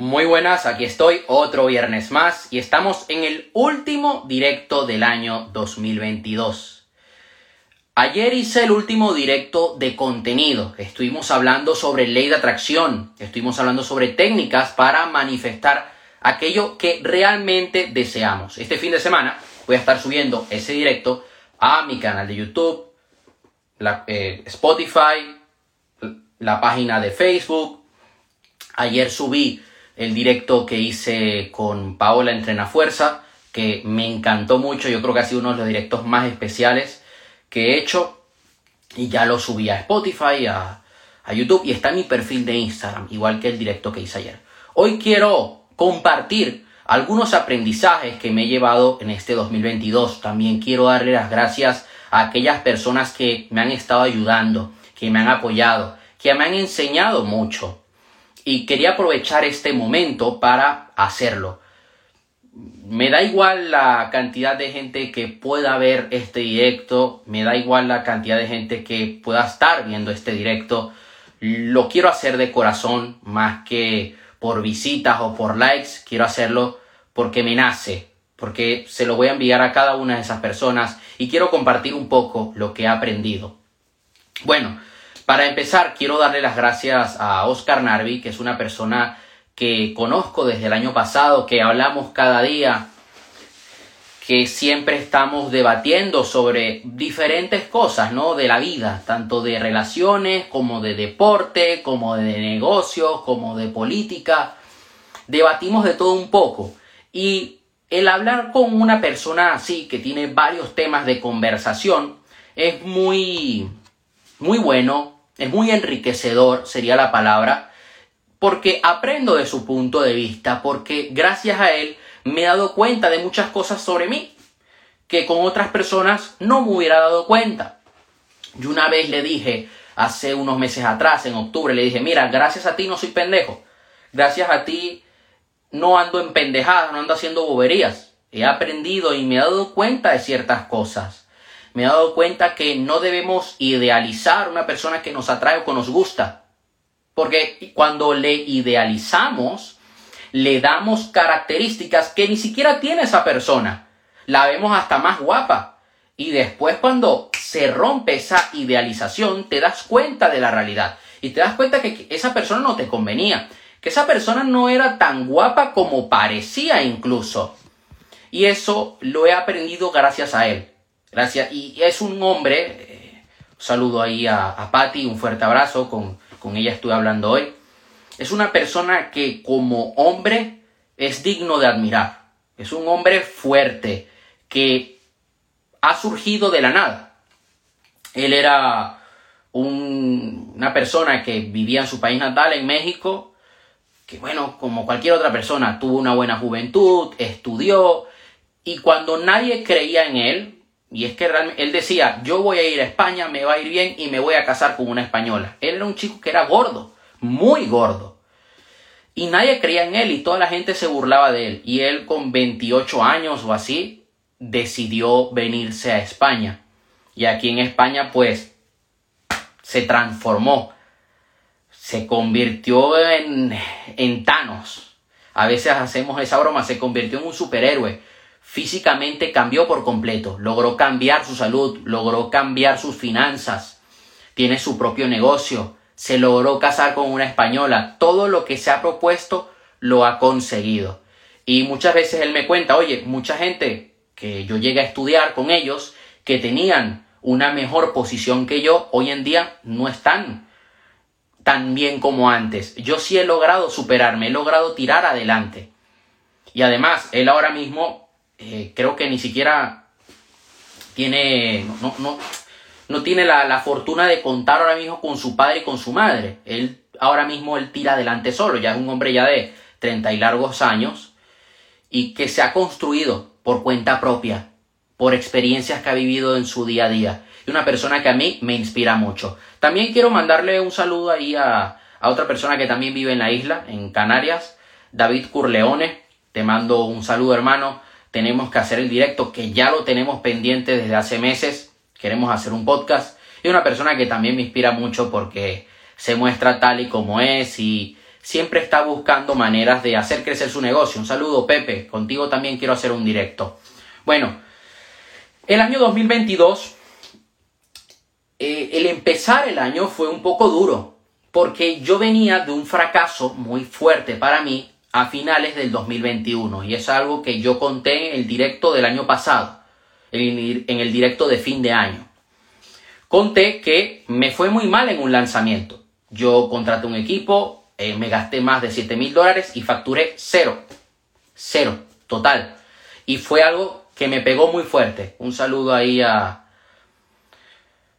Muy buenas, aquí estoy otro viernes más y estamos en el último directo del año 2022. Ayer hice el último directo de contenido. Estuvimos hablando sobre ley de atracción, estuvimos hablando sobre técnicas para manifestar aquello que realmente deseamos. Este fin de semana voy a estar subiendo ese directo a mi canal de YouTube, la, eh, Spotify, la página de Facebook. Ayer subí el directo que hice con Paola Entrena Fuerza, que me encantó mucho, yo creo que ha sido uno de los directos más especiales que he hecho y ya lo subí a Spotify, a, a YouTube y está en mi perfil de Instagram, igual que el directo que hice ayer. Hoy quiero compartir algunos aprendizajes que me he llevado en este 2022. También quiero darle las gracias a aquellas personas que me han estado ayudando, que me han apoyado, que me han enseñado mucho y quería aprovechar este momento para hacerlo. Me da igual la cantidad de gente que pueda ver este directo, me da igual la cantidad de gente que pueda estar viendo este directo. Lo quiero hacer de corazón más que por visitas o por likes, quiero hacerlo porque me nace, porque se lo voy a enviar a cada una de esas personas y quiero compartir un poco lo que he aprendido. Bueno, para empezar, quiero darle las gracias a Oscar Narvi, que es una persona que conozco desde el año pasado, que hablamos cada día, que siempre estamos debatiendo sobre diferentes cosas, ¿no? De la vida, tanto de relaciones como de deporte, como de negocios, como de política. Debatimos de todo un poco. Y el hablar con una persona así, que tiene varios temas de conversación, es muy, muy bueno, es muy enriquecedor, sería la palabra, porque aprendo de su punto de vista, porque gracias a él me he dado cuenta de muchas cosas sobre mí que con otras personas no me hubiera dado cuenta. Yo una vez le dije, hace unos meses atrás, en octubre, le dije, mira, gracias a ti no soy pendejo. Gracias a ti no ando en pendejadas, no ando haciendo boberías. He aprendido y me he dado cuenta de ciertas cosas me he dado cuenta que no debemos idealizar una persona que nos atrae o que nos gusta. Porque cuando le idealizamos, le damos características que ni siquiera tiene esa persona. La vemos hasta más guapa. Y después cuando se rompe esa idealización, te das cuenta de la realidad. Y te das cuenta que esa persona no te convenía. Que esa persona no era tan guapa como parecía incluso. Y eso lo he aprendido gracias a él. Gracias. Y es un hombre, eh, saludo ahí a, a Patty, un fuerte abrazo, con, con ella estuve hablando hoy. Es una persona que como hombre es digno de admirar. Es un hombre fuerte que ha surgido de la nada. Él era una persona que vivía en su país natal, en México, que bueno, como cualquier otra persona, tuvo una buena juventud, estudió, y cuando nadie creía en él, y es que realmente él decía, yo voy a ir a España, me va a ir bien y me voy a casar con una española. Él era un chico que era gordo, muy gordo. Y nadie creía en él y toda la gente se burlaba de él. Y él con 28 años o así decidió venirse a España. Y aquí en España pues se transformó. Se convirtió en, en Thanos. A veces hacemos esa broma, se convirtió en un superhéroe físicamente cambió por completo, logró cambiar su salud, logró cambiar sus finanzas, tiene su propio negocio, se logró casar con una española, todo lo que se ha propuesto lo ha conseguido. Y muchas veces él me cuenta, oye, mucha gente que yo llegué a estudiar con ellos, que tenían una mejor posición que yo, hoy en día no están tan bien como antes. Yo sí he logrado superarme, he logrado tirar adelante. Y además, él ahora mismo eh, creo que ni siquiera tiene, no, no, no tiene la, la, fortuna de contar ahora mismo con su padre y con su madre. Él ahora mismo él tira adelante solo, ya es un hombre ya de 30 y largos años y que se ha construido por cuenta propia, por experiencias que ha vivido en su día a día. Y una persona que a mí me inspira mucho. También quiero mandarle un saludo ahí a, a otra persona que también vive en la isla, en Canarias, David Curleone. Te mando un saludo hermano tenemos que hacer el directo, que ya lo tenemos pendiente desde hace meses, queremos hacer un podcast, y una persona que también me inspira mucho porque se muestra tal y como es y siempre está buscando maneras de hacer crecer su negocio. Un saludo, Pepe. Contigo también quiero hacer un directo. Bueno, el año 2022, eh, el empezar el año fue un poco duro, porque yo venía de un fracaso muy fuerte para mí a finales del 2021, y es algo que yo conté en el directo del año pasado, en el directo de fin de año. Conté que me fue muy mal en un lanzamiento. Yo contraté un equipo, eh, me gasté más de 7 mil dólares y facturé cero. Cero, total. Y fue algo que me pegó muy fuerte. Un saludo ahí a,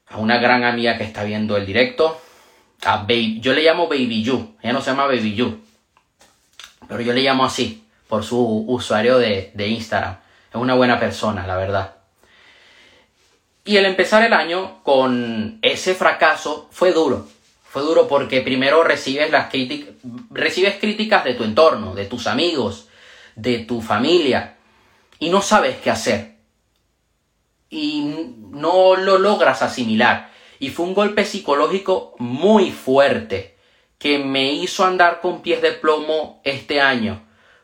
a una gran amiga que está viendo el directo. A Baby, yo le llamo Baby You. Ella no se llama Baby You. Pero yo le llamo así por su usuario de, de Instagram. Es una buena persona, la verdad. Y el empezar el año con ese fracaso fue duro. Fue duro porque primero recibes, las recibes críticas de tu entorno, de tus amigos, de tu familia, y no sabes qué hacer. Y no lo logras asimilar. Y fue un golpe psicológico muy fuerte que me hizo andar con pies de plomo este año,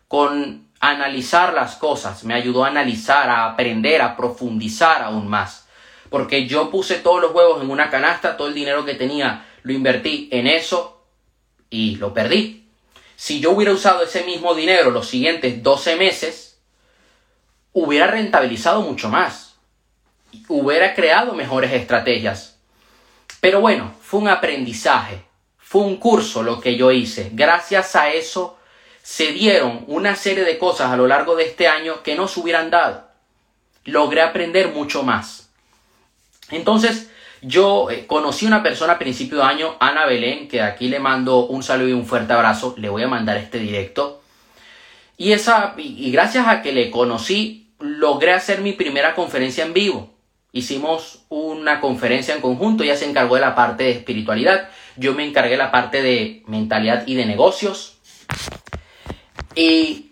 con analizar las cosas, me ayudó a analizar, a aprender, a profundizar aún más. Porque yo puse todos los huevos en una canasta, todo el dinero que tenía lo invertí en eso y lo perdí. Si yo hubiera usado ese mismo dinero los siguientes 12 meses, hubiera rentabilizado mucho más. Hubiera creado mejores estrategias. Pero bueno, fue un aprendizaje, fue un curso lo que yo hice. Gracias a eso se dieron una serie de cosas a lo largo de este año que no se hubieran dado. Logré aprender mucho más. Entonces, yo eh, conocí una persona a principio de año, Ana Belén, que aquí le mando un saludo y un fuerte abrazo, le voy a mandar este directo. Y, esa, y gracias a que le conocí, logré hacer mi primera conferencia en vivo. Hicimos una conferencia en conjunto, ella se encargó de la parte de espiritualidad, yo me encargué la parte de mentalidad y de negocios. Y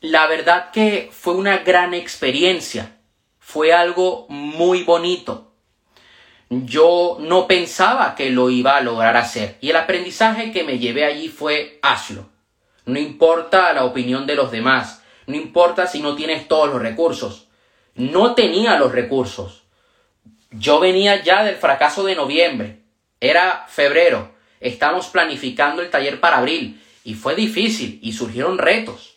la verdad que fue una gran experiencia, fue algo muy bonito yo no pensaba que lo iba a lograr hacer. Y el aprendizaje que me llevé allí fue hazlo. No importa la opinión de los demás, no importa si no tienes todos los recursos. No tenía los recursos. Yo venía ya del fracaso de noviembre. Era febrero. Estamos planificando el taller para abril. Y fue difícil y surgieron retos.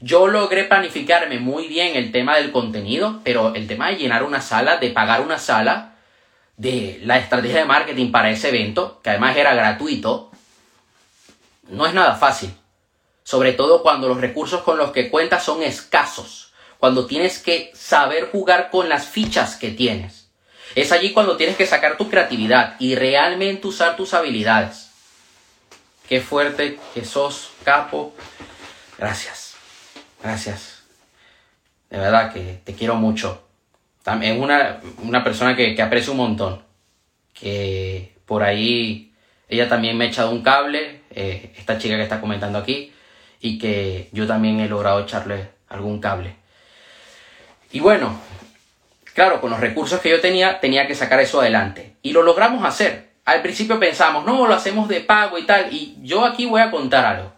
Yo logré planificarme muy bien el tema del contenido, pero el tema de llenar una sala, de pagar una sala, de la estrategia de marketing para ese evento, que además era gratuito, no es nada fácil. Sobre todo cuando los recursos con los que cuentas son escasos. Cuando tienes que saber jugar con las fichas que tienes. Es allí cuando tienes que sacar tu creatividad y realmente usar tus habilidades. Qué fuerte que sos, capo. Gracias. Gracias. De verdad que te quiero mucho es una, una persona que, que, aprecio un montón. Que por ahí ella también me ha echado un cable, eh, esta chica que está comentando aquí, y que yo también he logrado echarle algún cable. Y bueno, claro, con los recursos que yo tenía, tenía que sacar eso adelante. Y lo logramos hacer. Al principio pensamos, no, lo hacemos de pago y tal. Y yo aquí voy a contar algo.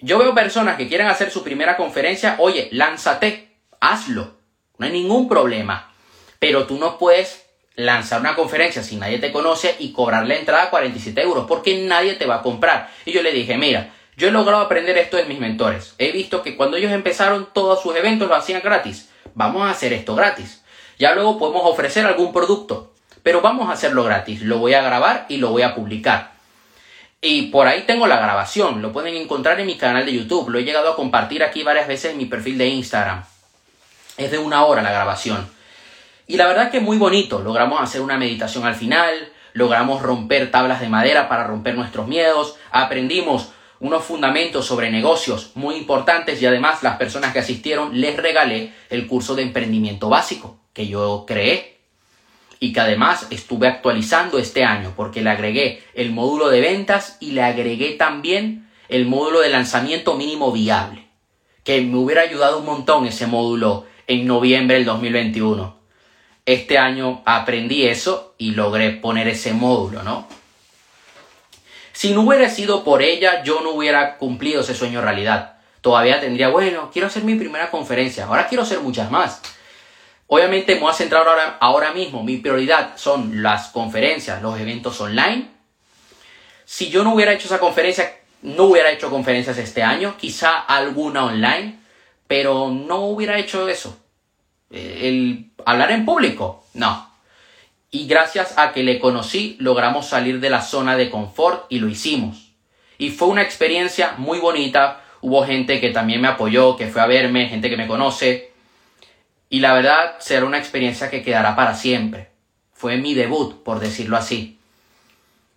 Yo veo personas que quieren hacer su primera conferencia, oye, lánzate, hazlo no hay ningún problema. Pero tú no puedes lanzar una conferencia si nadie te conoce y cobrar la entrada a 47 euros porque nadie te va a comprar. Y yo le dije, mira, yo he logrado aprender esto de mis mentores. He visto que cuando ellos empezaron todos sus eventos lo hacían gratis. Vamos a hacer esto gratis. Ya luego podemos ofrecer algún producto. Pero vamos a hacerlo gratis. Lo voy a grabar y lo voy a publicar. Y por ahí tengo la grabación. Lo pueden encontrar en mi canal de YouTube. Lo he llegado a compartir aquí varias veces en mi perfil de Instagram. Es de una hora la grabación. Y la verdad que muy bonito. Logramos hacer una meditación al final, logramos romper tablas de madera para romper nuestros miedos, aprendimos unos fundamentos sobre negocios muy importantes y además las personas que asistieron les regalé el curso de emprendimiento básico que yo creé y que además estuve actualizando este año porque le agregué el módulo de ventas y le agregué también el módulo de lanzamiento mínimo viable que me hubiera ayudado un montón ese módulo en noviembre del 2021. Este año aprendí eso y logré poner ese módulo, ¿no? Si no hubiera sido por ella, yo no hubiera cumplido ese sueño realidad. Todavía tendría, bueno, quiero hacer mi primera conferencia, ahora quiero hacer muchas más. Obviamente me voy a centrar ahora, ahora mismo, mi prioridad son las conferencias, los eventos online. Si yo no hubiera hecho esa conferencia, no hubiera hecho conferencias este año, quizá alguna online, pero no hubiera hecho eso. Eh, el hablar en público, no. Y gracias a que le conocí, logramos salir de la zona de confort y lo hicimos. Y fue una experiencia muy bonita. Hubo gente que también me apoyó, que fue a verme, gente que me conoce. Y la verdad será una experiencia que quedará para siempre. Fue mi debut, por decirlo así.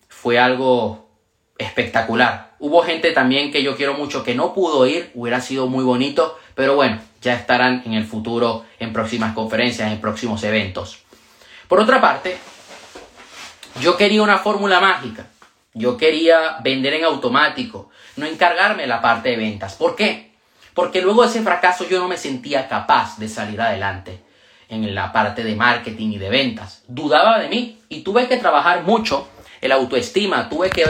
Fue algo espectacular. Hubo gente también que yo quiero mucho que no pudo ir, hubiera sido muy bonito, pero bueno, ya estarán en el futuro, en próximas conferencias, en próximos eventos. Por otra parte, yo quería una fórmula mágica. Yo quería vender en automático, no encargarme la parte de ventas. ¿Por qué? Porque luego de ese fracaso yo no me sentía capaz de salir adelante en la parte de marketing y de ventas. Dudaba de mí y tuve que trabajar mucho el autoestima, tuve que,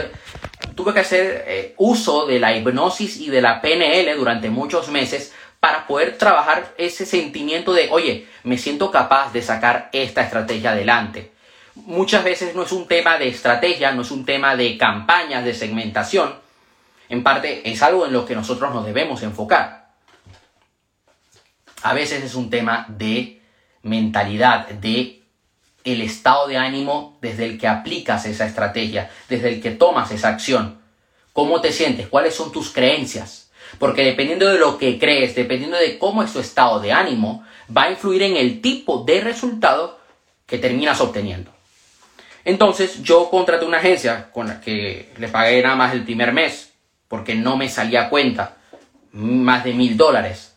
tuve que hacer eh, uso de la hipnosis y de la PNL durante muchos meses para poder trabajar ese sentimiento de, oye, me siento capaz de sacar esta estrategia adelante. Muchas veces no es un tema de estrategia, no es un tema de campañas, de segmentación. En parte es algo en lo que nosotros nos debemos enfocar. A veces es un tema de mentalidad, de el estado de ánimo desde el que aplicas esa estrategia, desde el que tomas esa acción. ¿Cómo te sientes? ¿Cuáles son tus creencias? Porque dependiendo de lo que crees, dependiendo de cómo es tu estado de ánimo, va a influir en el tipo de resultado que terminas obteniendo. Entonces yo contraté una agencia con la que le pagué nada más el primer mes porque no me salía cuenta más de mil dólares.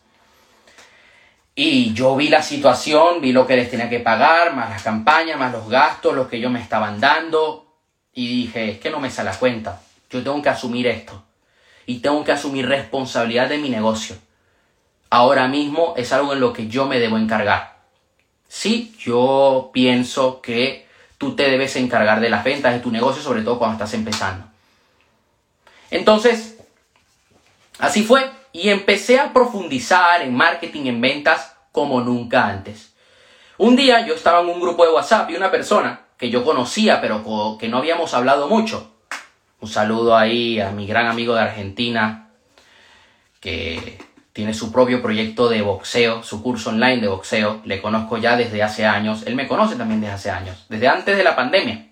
Y yo vi la situación, vi lo que les tenía que pagar, más las campañas, más los gastos, los que ellos me estaban dando. Y dije, es que no me sale la cuenta. Yo tengo que asumir esto y tengo que asumir responsabilidad de mi negocio. Ahora mismo es algo en lo que yo me debo encargar. Sí, yo pienso que tú te debes encargar de las ventas de tu negocio, sobre todo cuando estás empezando. Entonces, así fue y empecé a profundizar en marketing, en ventas como nunca antes. Un día yo estaba en un grupo de WhatsApp y una persona que yo conocía pero que no habíamos hablado mucho un saludo ahí a mi gran amigo de Argentina, que tiene su propio proyecto de boxeo, su curso online de boxeo. Le conozco ya desde hace años. Él me conoce también desde hace años, desde antes de la pandemia.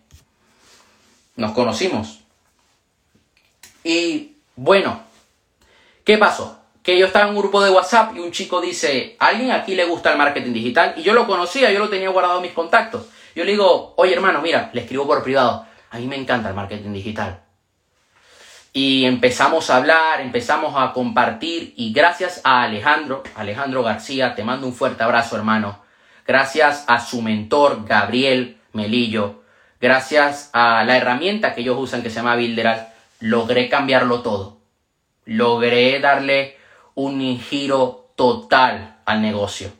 Nos conocimos. Y bueno, ¿qué pasó? Que yo estaba en un grupo de WhatsApp y un chico dice, ¿alguien aquí le gusta el marketing digital? Y yo lo conocía, yo lo tenía guardado en mis contactos. Yo le digo, oye hermano, mira, le escribo por privado, a mí me encanta el marketing digital y empezamos a hablar, empezamos a compartir y gracias a Alejandro, Alejandro García, te mando un fuerte abrazo hermano, gracias a su mentor Gabriel Melillo, gracias a la herramienta que ellos usan que se llama Builderal, logré cambiarlo todo, logré darle un giro total al negocio,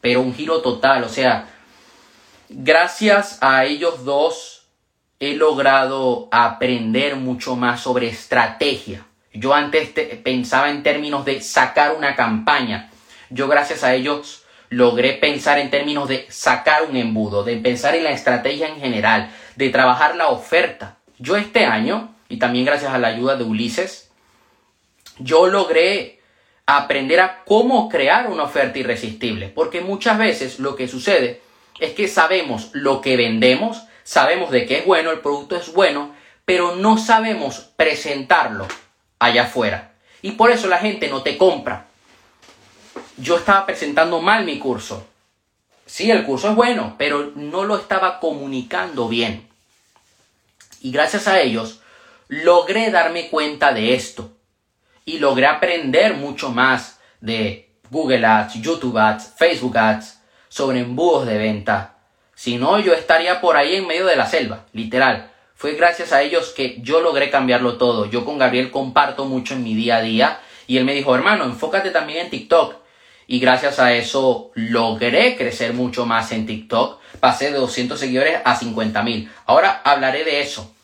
pero un giro total, o sea, gracias a ellos dos he logrado aprender mucho más sobre estrategia. Yo antes pensaba en términos de sacar una campaña. Yo gracias a ellos logré pensar en términos de sacar un embudo, de pensar en la estrategia en general, de trabajar la oferta. Yo este año, y también gracias a la ayuda de Ulises, yo logré aprender a cómo crear una oferta irresistible. Porque muchas veces lo que sucede es que sabemos lo que vendemos, sabemos de que es bueno, el producto es bueno, pero no sabemos presentarlo allá afuera. Y por eso la gente no te compra. Yo estaba presentando mal mi curso. Sí, el curso es bueno, pero no lo estaba comunicando bien. Y gracias a ellos logré darme cuenta de esto. Y logré aprender mucho más de Google Ads, YouTube Ads, Facebook Ads, sobre embudos de venta, si no, yo estaría por ahí en medio de la selva, literal. Fue gracias a ellos que yo logré cambiarlo todo. Yo con Gabriel comparto mucho en mi día a día y él me dijo, hermano, enfócate también en TikTok. Y gracias a eso logré crecer mucho más en TikTok. Pasé de 200 seguidores a 50 mil. Ahora hablaré de eso.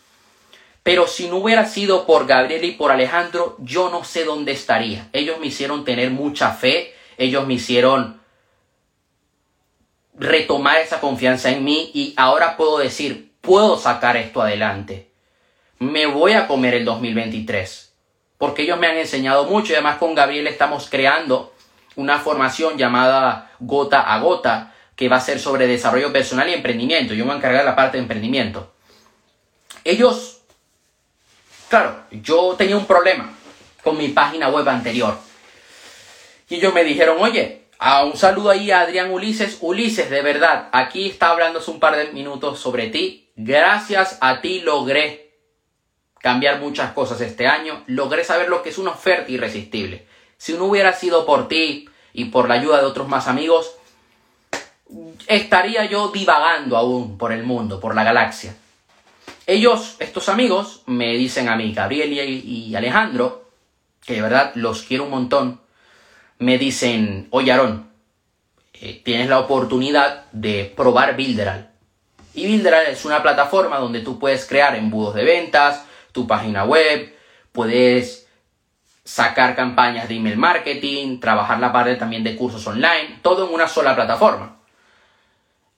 Pero si no hubiera sido por Gabriel y por Alejandro, yo no sé dónde estaría. Ellos me hicieron tener mucha fe, ellos me hicieron retomar esa confianza en mí y ahora puedo decir, puedo sacar esto adelante. Me voy a comer el 2023. Porque ellos me han enseñado mucho y además con Gabriel estamos creando una formación llamada Gota a Gota que va a ser sobre desarrollo personal y emprendimiento. Yo me voy a encargar de la parte de emprendimiento. Ellos, claro, yo tenía un problema con mi página web anterior. Y ellos me dijeron, oye, a un saludo ahí a Adrián Ulises. Ulises, de verdad, aquí está hablando hace un par de minutos sobre ti. Gracias a ti logré cambiar muchas cosas este año. Logré saber lo que es una oferta irresistible. Si no hubiera sido por ti y por la ayuda de otros más amigos, estaría yo divagando aún por el mundo, por la galaxia. Ellos, estos amigos, me dicen a mí, Gabriel y, Alejandro, que de verdad los quiero un montón, me dicen, oye Aarón, eh, tienes la oportunidad de probar Builderal. Y Builderal es una plataforma donde tú puedes crear embudos de ventas, tu página web, puedes sacar campañas de email marketing, trabajar la parte también de cursos online, todo en una sola plataforma.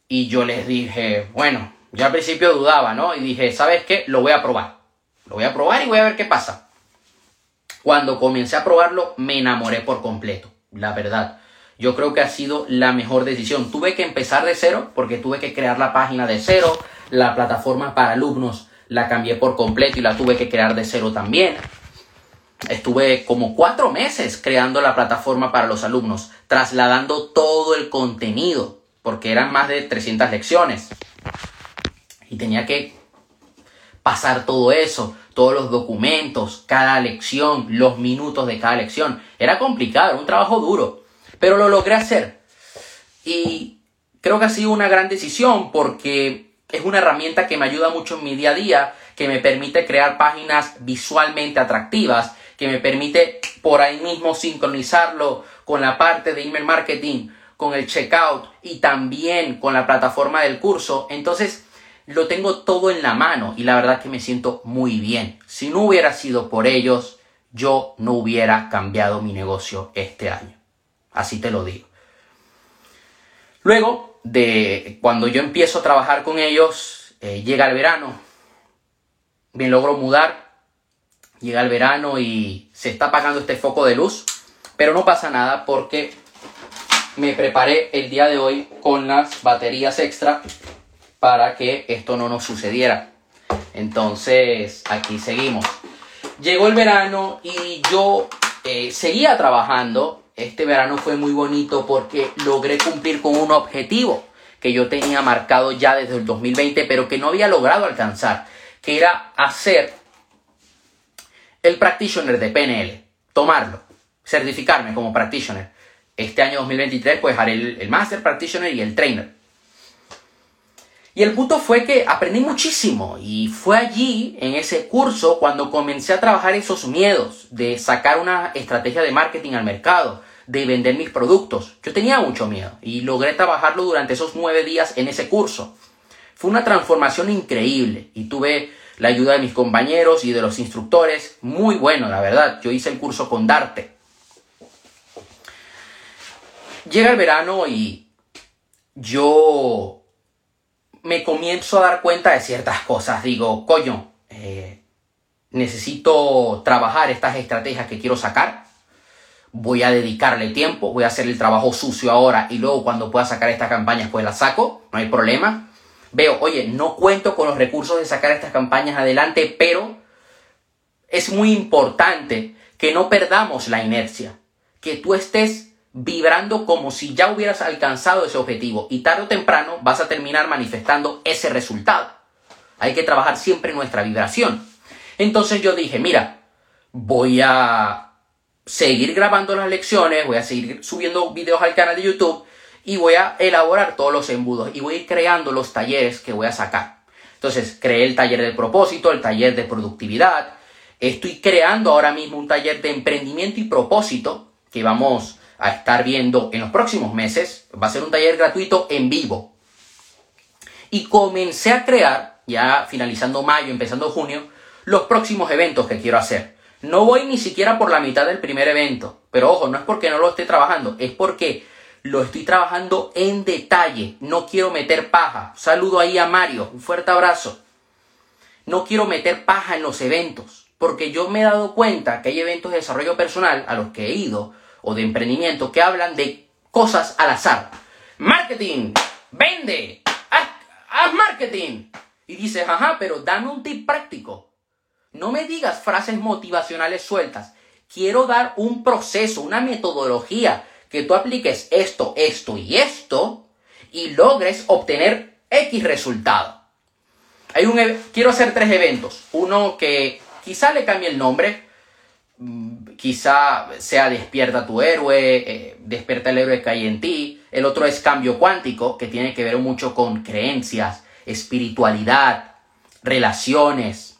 Y yo les dije, bueno, yo al principio dudaba, ¿no? Y dije, ¿sabes qué? Lo voy a probar. Lo voy a probar y voy a ver qué pasa. Cuando comencé a probarlo, me enamoré por completo, la verdad. Yo creo que ha sido la mejor decisión. Tuve que empezar de cero porque tuve que crear la página de cero, la plataforma para alumnos la cambié por completo y la tuve que crear de cero también. Estuve como cuatro meses creando la plataforma para los alumnos, trasladando todo el contenido, porque eran más de 300 lecciones. Y tenía que pasar todo eso, todos los documentos, cada lección, los minutos de cada lección. Era complicado, era un trabajo duro, pero lo logré hacer. Y creo que ha sido una gran decisión porque es una herramienta que me ayuda mucho en mi día a día, que me permite crear páginas visualmente atractivas, que me permite por ahí mismo sincronizarlo con la parte de email marketing, con el checkout y también con la plataforma del curso. Entonces, lo tengo todo en la mano y la verdad que me siento muy bien. Si no hubiera sido por ellos, yo no hubiera cambiado mi negocio este año. Así te lo digo. Luego de cuando yo empiezo a trabajar con ellos, eh, llega el verano. Me logro mudar. Llega el verano y se está apagando este foco de luz. Pero no pasa nada porque me preparé el día de hoy con las baterías extra para que esto no nos sucediera. Entonces, aquí seguimos. Llegó el verano y yo eh, seguía trabajando. Este verano fue muy bonito porque logré cumplir con un objetivo que yo tenía marcado ya desde el 2020, pero que no había logrado alcanzar, que era hacer el practitioner de PNL, tomarlo, certificarme como practitioner. Este año 2023 pues haré el, el Master Practitioner y el Trainer. Y el punto fue que aprendí muchísimo y fue allí, en ese curso, cuando comencé a trabajar esos miedos de sacar una estrategia de marketing al mercado, de vender mis productos. Yo tenía mucho miedo y logré trabajarlo durante esos nueve días en ese curso. Fue una transformación increíble y tuve la ayuda de mis compañeros y de los instructores. Muy bueno, la verdad. Yo hice el curso con Darte. Llega el verano y yo me comienzo a dar cuenta de ciertas cosas. Digo, coño, eh, necesito trabajar estas estrategias que quiero sacar. Voy a dedicarle tiempo, voy a hacer el trabajo sucio ahora y luego cuando pueda sacar estas campañas pues las saco, no hay problema. Veo, oye, no cuento con los recursos de sacar estas campañas adelante, pero es muy importante que no perdamos la inercia, que tú estés vibrando como si ya hubieras alcanzado ese objetivo y tarde o temprano vas a terminar manifestando ese resultado. Hay que trabajar siempre nuestra vibración. Entonces yo dije, mira, voy a seguir grabando las lecciones, voy a seguir subiendo videos al canal de YouTube y voy a elaborar todos los embudos y voy a ir creando los talleres que voy a sacar. Entonces creé el taller del propósito, el taller de productividad. Estoy creando ahora mismo un taller de emprendimiento y propósito que vamos a estar viendo en los próximos meses. Va a ser un taller gratuito en vivo. Y comencé a crear, ya finalizando mayo, empezando junio, los próximos eventos que quiero hacer. No voy ni siquiera por la mitad del primer evento, pero ojo, no es porque no lo esté trabajando, es porque lo estoy trabajando en detalle. No quiero meter paja. Saludo ahí a Mario, un fuerte abrazo. No quiero meter paja en los eventos, porque yo me he dado cuenta que hay eventos de desarrollo personal a los que he ido o de emprendimiento que hablan de cosas al azar. Marketing, vende, haz, marketing. Y dices, ajá, pero dame un tip práctico. No me digas frases motivacionales sueltas. Quiero dar un proceso, una metodología que tú apliques esto, esto y esto y logres obtener X resultado. Hay un, quiero hacer tres eventos. Uno que quizá le cambie el nombre, quizá sea Despierta tu héroe, eh, Despierta el héroe que hay en ti. El otro es Cambio cuántico, que tiene que ver mucho con creencias, espiritualidad, relaciones.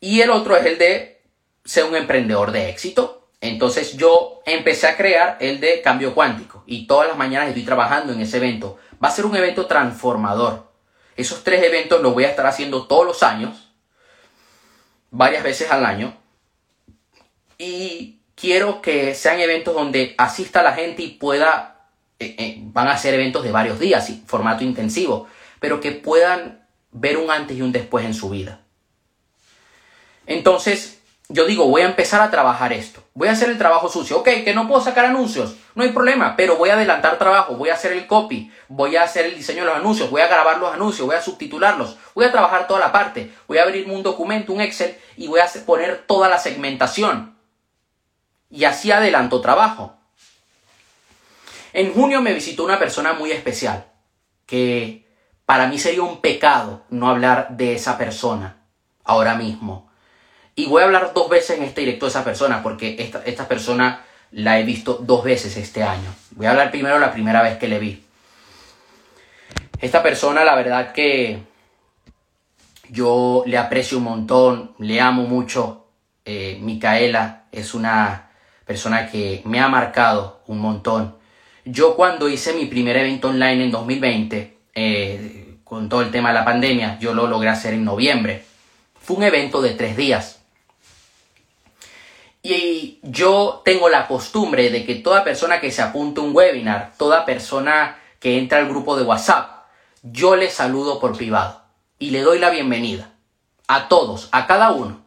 Y el otro es el de ser un emprendedor de éxito, entonces yo empecé a crear el de cambio cuántico y todas las mañanas estoy trabajando en ese evento. Va a ser un evento transformador. Esos tres eventos los voy a estar haciendo todos los años, varias veces al año. Y quiero que sean eventos donde asista la gente y pueda, eh, eh, van a ser eventos de varios días, formato intensivo, pero que puedan ver un antes y un después en su vida. Entonces, yo digo, voy a empezar a trabajar esto. Voy a hacer el trabajo sucio. Ok, que no puedo sacar anuncios. No hay problema, pero voy a adelantar trabajo. Voy a hacer el copy. Voy a hacer el diseño de los anuncios. Voy a grabar los anuncios. Voy a subtitularlos. Voy a trabajar toda la parte. Voy a abrirme un documento, un Excel y voy a poner toda la segmentación. Y así adelanto trabajo. En junio me visitó una persona muy especial. Que para mí sería un pecado no hablar de esa persona ahora mismo y voy a hablar dos veces en este directo de esa persona, porque esta, persona la he visto dos veces este año. Voy a hablar primero la primera vez que le vi. Esta persona, la verdad que yo le aprecio un montón, le amo mucho. Eh, Micaela es una persona que me ha marcado un montón. Yo cuando hice mi primer evento online en 2020, eh, con todo el tema de la pandemia, yo lo logré hacer en noviembre. Fue un evento de tres días. Y yo tengo la costumbre de que toda persona que se apunte a un webinar, toda persona que entra al grupo de WhatsApp, yo le saludo por privado y le doy la bienvenida. A todos, a cada uno.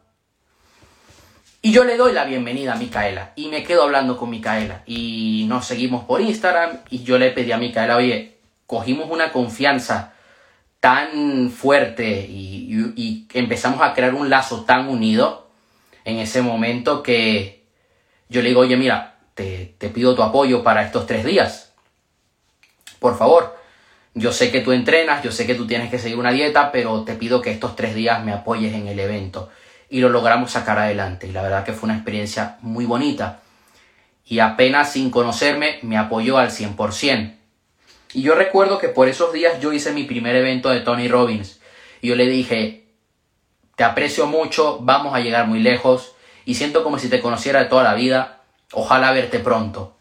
Y yo le doy la bienvenida a Micaela y me quedo hablando con Micaela y nos seguimos por Instagram y yo le pedí a Micaela, oye, cogimos una confianza tan fuerte y, empezamos a crear un lazo tan unido en ese momento que yo le digo, oye, mira, te, pido tu apoyo para estos tres días. Por favor, yo sé que tú entrenas, yo sé que tú tienes que seguir una dieta, pero te pido que estos tres días me apoyes en el evento. Y lo logramos sacar adelante. Y la verdad que fue una experiencia muy bonita. Y apenas sin conocerme, me apoyó al 100%. Y yo recuerdo que por esos días yo hice mi primer evento de Tony Robbins. Y yo le dije, te aprecio mucho, vamos a llegar muy lejos y siento como si te conociera de toda la vida. Ojalá verte pronto.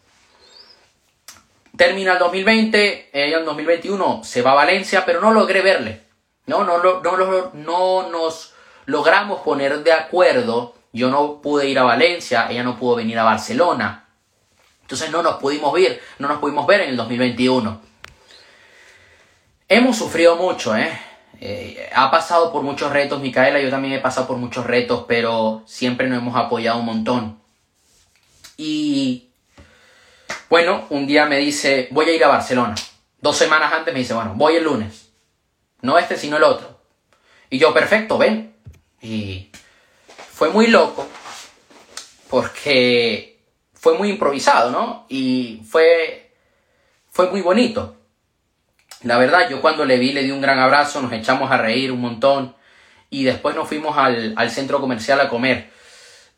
Termina el 2020, ella en 2021 se va a Valencia, pero no logré verle. No, no, no, no, no nos logramos poner de acuerdo. Yo no pude ir a Valencia, ella no pudo venir a Barcelona. Entonces no nos pudimos ver, no nos pudimos ver en el 2021. Hemos sufrido mucho, ¿eh? Eh, ha pasado por muchos retos, Micaela, yo también he pasado por muchos retos, pero siempre nos hemos apoyado un montón. Y bueno, un día me dice, voy a ir a Barcelona. Dos semanas antes me dice, bueno, voy el lunes. No este, sino el otro. Y yo, perfecto, ven. Y fue muy loco, porque fue muy improvisado, ¿no? Y fue, fue muy bonito. La verdad, yo cuando le vi le di un gran abrazo, nos echamos a reír un montón y después nos fuimos al, centro comercial a comer.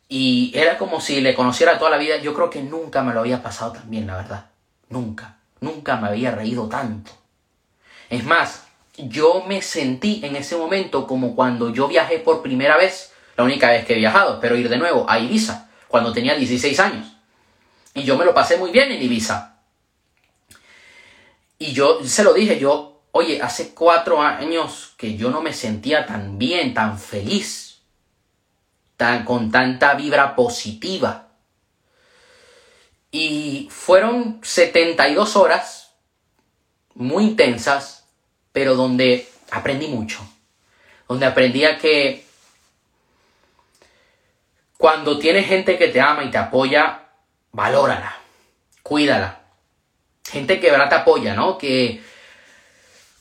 Y era como si le conociera toda la vida. Yo creo que nunca me lo había pasado tan bien, la verdad. Nunca. Nunca me había reído tanto. Es más, yo me sentí en ese momento como cuando yo viajé por primera vez, la única vez que he viajado, pero ir de nuevo a Ibiza, cuando tenía 16 años. Y yo me lo pasé muy bien en Ibiza. Y yo se lo dije, yo oye, hace cuatro años que yo no me sentía tan bien, tan feliz, tan, con tanta vibra positiva. Y fueron 72 horas muy intensas, pero donde aprendí mucho. Donde aprendí a que cuando tienes gente que te ama y te apoya, valórala, cuídala. Gente que verdad te apoya, ¿no? Que,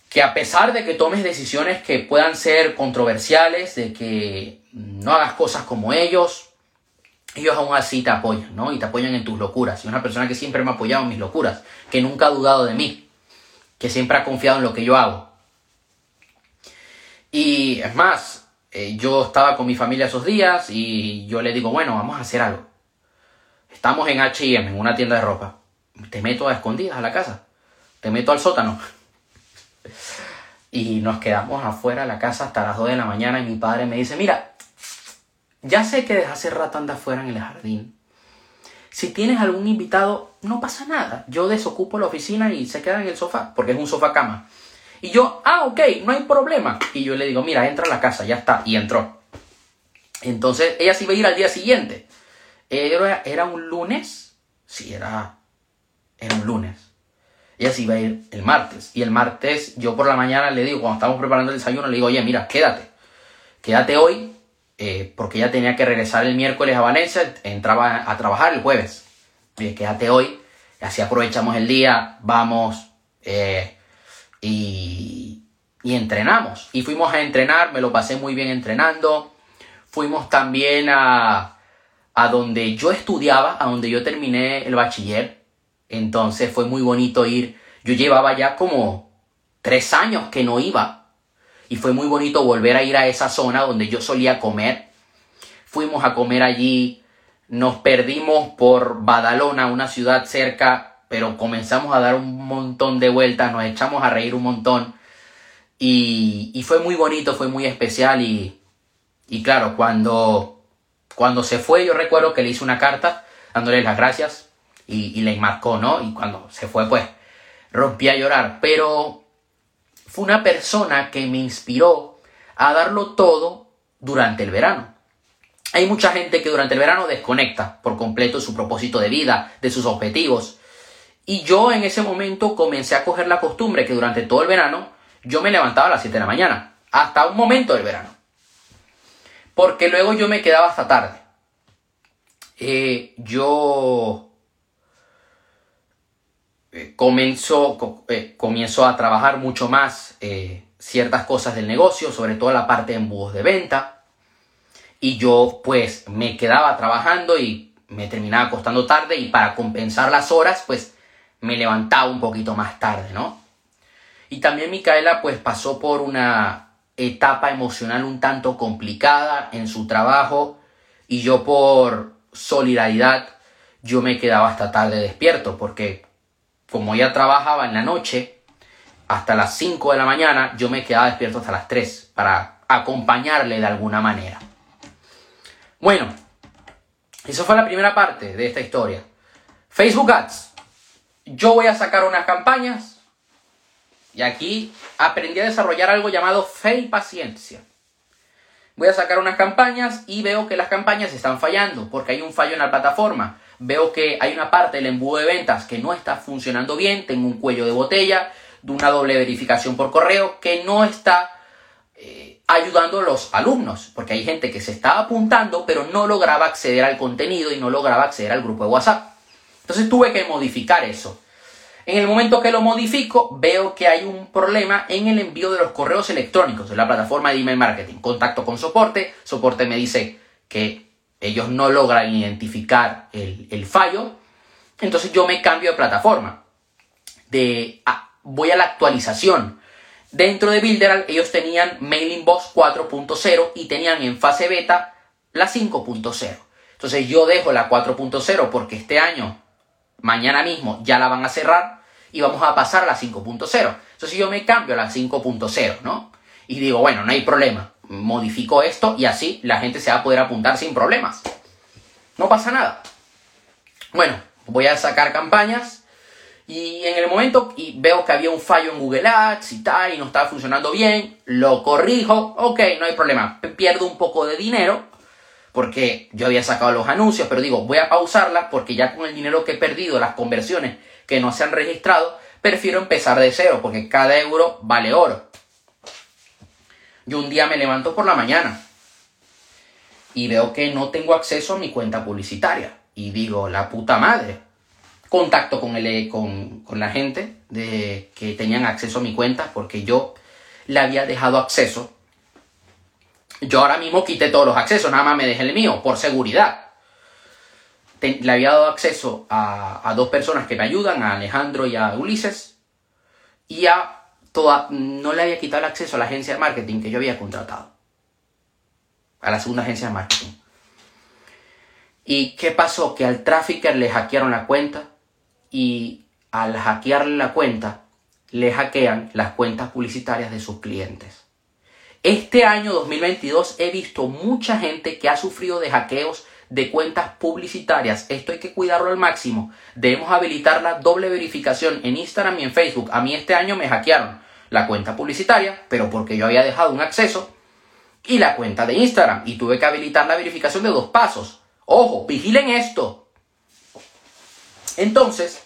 que a pesar de que tomes decisiones que puedan ser controversiales, de que no hagas cosas como ellos, ellos aún así te apoyan, ¿no? Y te apoyan en tus locuras. Y una persona que siempre me ha apoyado en mis locuras, que nunca ha dudado de mí, que siempre ha confiado en lo que yo hago. Y es más, eh, yo estaba con mi familia esos días y yo le digo, bueno, vamos a hacer algo. Estamos en HM, en una tienda de ropa. Te meto a escondidas a la casa. Te meto al sótano. Y nos quedamos afuera de la casa hasta las 2 de la mañana y mi padre me dice, mira, ya sé que desde hace rato andas afuera en el jardín. Si tienes algún invitado, no pasa nada. Yo desocupo la oficina y se queda en el sofá, porque es un sofá cama. Y yo, ah, ok, no hay problema. Y yo le digo, mira, entra a la casa, ya está. Y entró. Entonces, ella se iba a ir al día siguiente. Era, era un lunes. Sí, era, era un lunes. Ella se iba a ir el martes. Y el martes, yo por la mañana le digo, cuando estamos preparando el desayuno, le digo, oye, mira, quédate. Quédate hoy, eh, porque ella tenía que regresar el miércoles a Valencia, entraba a trabajar el jueves. Oye, quédate hoy. Así aprovechamos el día, vamos, eh, y, entrenamos. Y fuimos a entrenar, me lo pasé muy bien entrenando. Fuimos también a, a donde yo estudiaba, a donde yo terminé el bachiller. Entonces fue muy bonito ir. Yo llevaba ya como tres años que no iba. Y fue muy bonito volver a ir a esa zona donde yo solía comer. Fuimos a comer allí. Nos perdimos por Badalona, una ciudad cerca pero comenzamos a dar un montón de vueltas, nos echamos a reír un montón y, fue muy bonito, fue muy especial y, y claro, cuando, cuando se fue yo recuerdo que le hice una carta dándole las gracias y, y le marcó, ¿no? Y cuando se fue pues rompí a llorar, pero fue una persona que me inspiró a darlo todo durante el verano. Hay mucha gente que durante el verano desconecta por completo su propósito de vida, de sus objetivos. Y yo en ese momento comencé a coger la costumbre que durante todo el verano yo me levantaba a las 7 de la mañana, hasta un momento del verano. Porque luego yo me quedaba hasta tarde. Eh, yo comenzó, eh, comienzo a trabajar mucho más ciertas cosas del negocio, sobre todo la parte de embudos de venta. Y yo pues me quedaba trabajando y me terminaba acostando tarde y para compensar las horas pues me levantaba un poquito más tarde, ¿no? Y también Micaela pues pasó por una etapa emocional un tanto complicada en su trabajo y yo por solidaridad yo me quedaba hasta tarde despierto porque como ella trabajaba en la noche hasta las 5 de la mañana yo me quedaba despierto hasta las 3 para acompañarle de alguna manera. Bueno, eso fue la primera parte de esta historia. Facebook Ads yo voy a sacar unas campañas y aquí aprendí a desarrollar algo llamado fe y paciencia. Voy a sacar unas campañas y veo que las campañas están fallando porque hay un fallo en la plataforma. Veo que hay una parte del embudo de ventas que no está funcionando bien, tengo un cuello de botella, de una doble verificación por correo que no está eh, ayudando a los alumnos, porque hay gente que se estaba apuntando pero no lograba acceder al contenido y no lograba acceder al grupo de WhatsApp. Entonces tuve que modificar eso. En el momento que lo modifico, veo que hay un problema en el envío de los correos electrónicos de la plataforma de email marketing. Contacto con soporte, soporte me dice que ellos no logran identificar el, fallo. Entonces yo me cambio de plataforma. De, voy a la actualización. Dentro de Builder ellos tenían Mailing Box 4.0 y tenían en fase beta la 5.0. Entonces yo dejo la 4.0 porque este año mañana mismo ya la van a cerrar y vamos a pasar a la 5.0. Entonces yo me cambio a la 5.0, ¿no? Y digo, bueno, no hay problema, modifico esto y así la gente se va a poder apuntar sin problemas. No pasa nada. Bueno, voy a sacar campañas Y en el momento y veo que había un fallo en Google Ads y tal, y no estaba funcionando bien, lo corrijo, ok, no hay problema. Pierdo un poco de dinero, porque yo había sacado los anuncios, pero digo, voy a pausarla porque ya con el dinero que he perdido, las conversiones que no se han registrado, prefiero empezar de cero, porque cada euro vale oro. Yo un día me levanto por la mañana y veo que no tengo acceso a mi cuenta publicitaria. Y digo, la puta madre. Contacto con, el, con, con la gente de, que tenían acceso a mi cuenta porque yo le había dejado acceso. Yo ahora mismo quité todos los accesos, nada más me dejé el mío, por seguridad. le había dado acceso a, a dos personas que me ayudan, a Alejandro y a Ulises. Y a no le había quitado el acceso a la agencia de marketing que yo había contratado. A la segunda agencia de marketing. ¿Y qué pasó? Que al trafficker le hackearon la cuenta y al hackearle la cuenta le hackean las cuentas publicitarias de sus clientes. Este año 2022 he visto mucha gente que ha sufrido de hackeos de cuentas publicitarias. Esto hay que cuidarlo al máximo. Debemos habilitar la doble verificación en Instagram y en Facebook. A mí este año me hackearon la cuenta publicitaria, pero porque yo había dejado un acceso, y la cuenta de Instagram. Y tuve que habilitar la verificación de dos pasos. Ojo, vigilen esto. Entonces,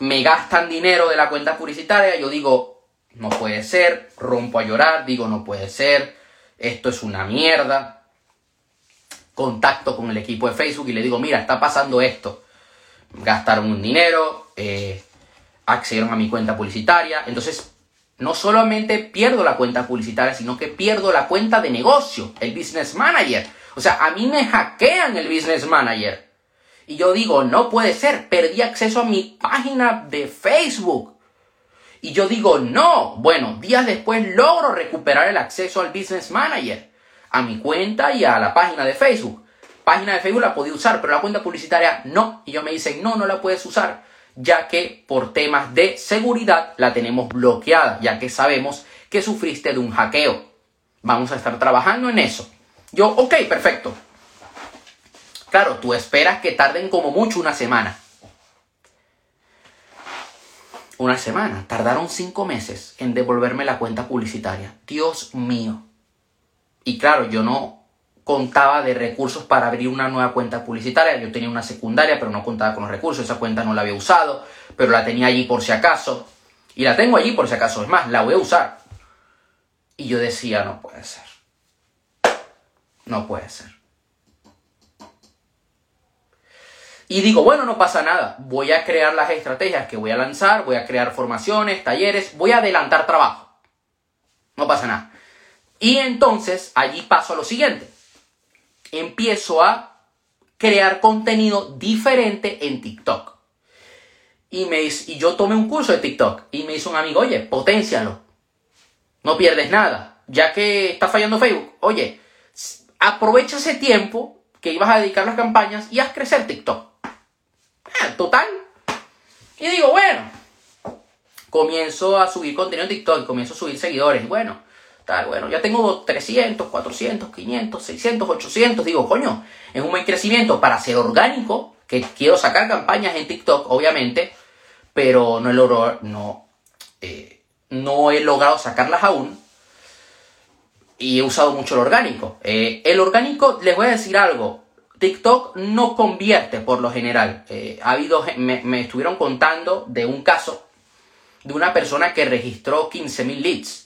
me gastan dinero de la cuenta publicitaria. Yo digo, no puede ser. Rompo a llorar. Digo, no puede ser. Esto es una mierda contacto con el equipo de Facebook y le digo, mira, está pasando esto. Gastaron un dinero, eh, accedieron a mi cuenta publicitaria. Entonces, no solamente pierdo la cuenta publicitaria, sino que pierdo la cuenta de negocio, el business manager. O sea, a mí me hackean el business manager. Y yo digo, no puede ser, perdí acceso a mi página de Facebook. Y yo digo, no. Bueno, días después logro recuperar el acceso al business manager a mi cuenta y a la página de Facebook. Página de Facebook la podía usar, pero la cuenta publicitaria no. Y yo me dicen, no, no la puedes usar, ya que por temas de seguridad la tenemos bloqueada, ya que sabemos que sufriste de un hackeo. Vamos a estar trabajando en eso. Yo, ok, perfecto. Claro, tú esperas que tarden como mucho una semana. Una semana. Tardaron cinco meses en devolverme la cuenta publicitaria. Dios mío. Y claro, yo no contaba de recursos para abrir una nueva cuenta publicitaria. Yo tenía una secundaria, pero no contaba con los recursos. Esa cuenta no la había usado, pero la tenía allí por si acaso. Y la tengo allí por si acaso. Es más, la voy a usar. Y yo decía, no puede ser. No puede ser. Y digo, bueno, no pasa nada. Voy a crear las estrategias que voy a lanzar, voy a crear formaciones, talleres, voy a adelantar trabajo. No pasa nada. Y entonces allí paso a lo siguiente. Empiezo a crear contenido diferente en TikTok. Y, me, y yo tomé un curso de TikTok y me hizo un amigo, oye, potencialo. No pierdes nada. Ya que está fallando Facebook, oye, aprovecha ese tiempo que ibas a dedicar las campañas y haz crecer TikTok. Ah, total. Y digo, bueno, comienzo a subir contenido en TikTok, comienzo a subir seguidores. Bueno, bueno, ya tengo 300, 400, 500, 600, 800. Digo, coño, es un buen crecimiento para ser orgánico, que quiero sacar campañas en TikTok, obviamente, pero no he logrado, no, eh, no he logrado sacarlas aún. Y he usado mucho el orgánico. Eh, el orgánico, les voy a decir algo. TikTok no convierte por lo general. Eh, ha habido, me, me estuvieron contando de un caso de una persona que registró 15.000 leads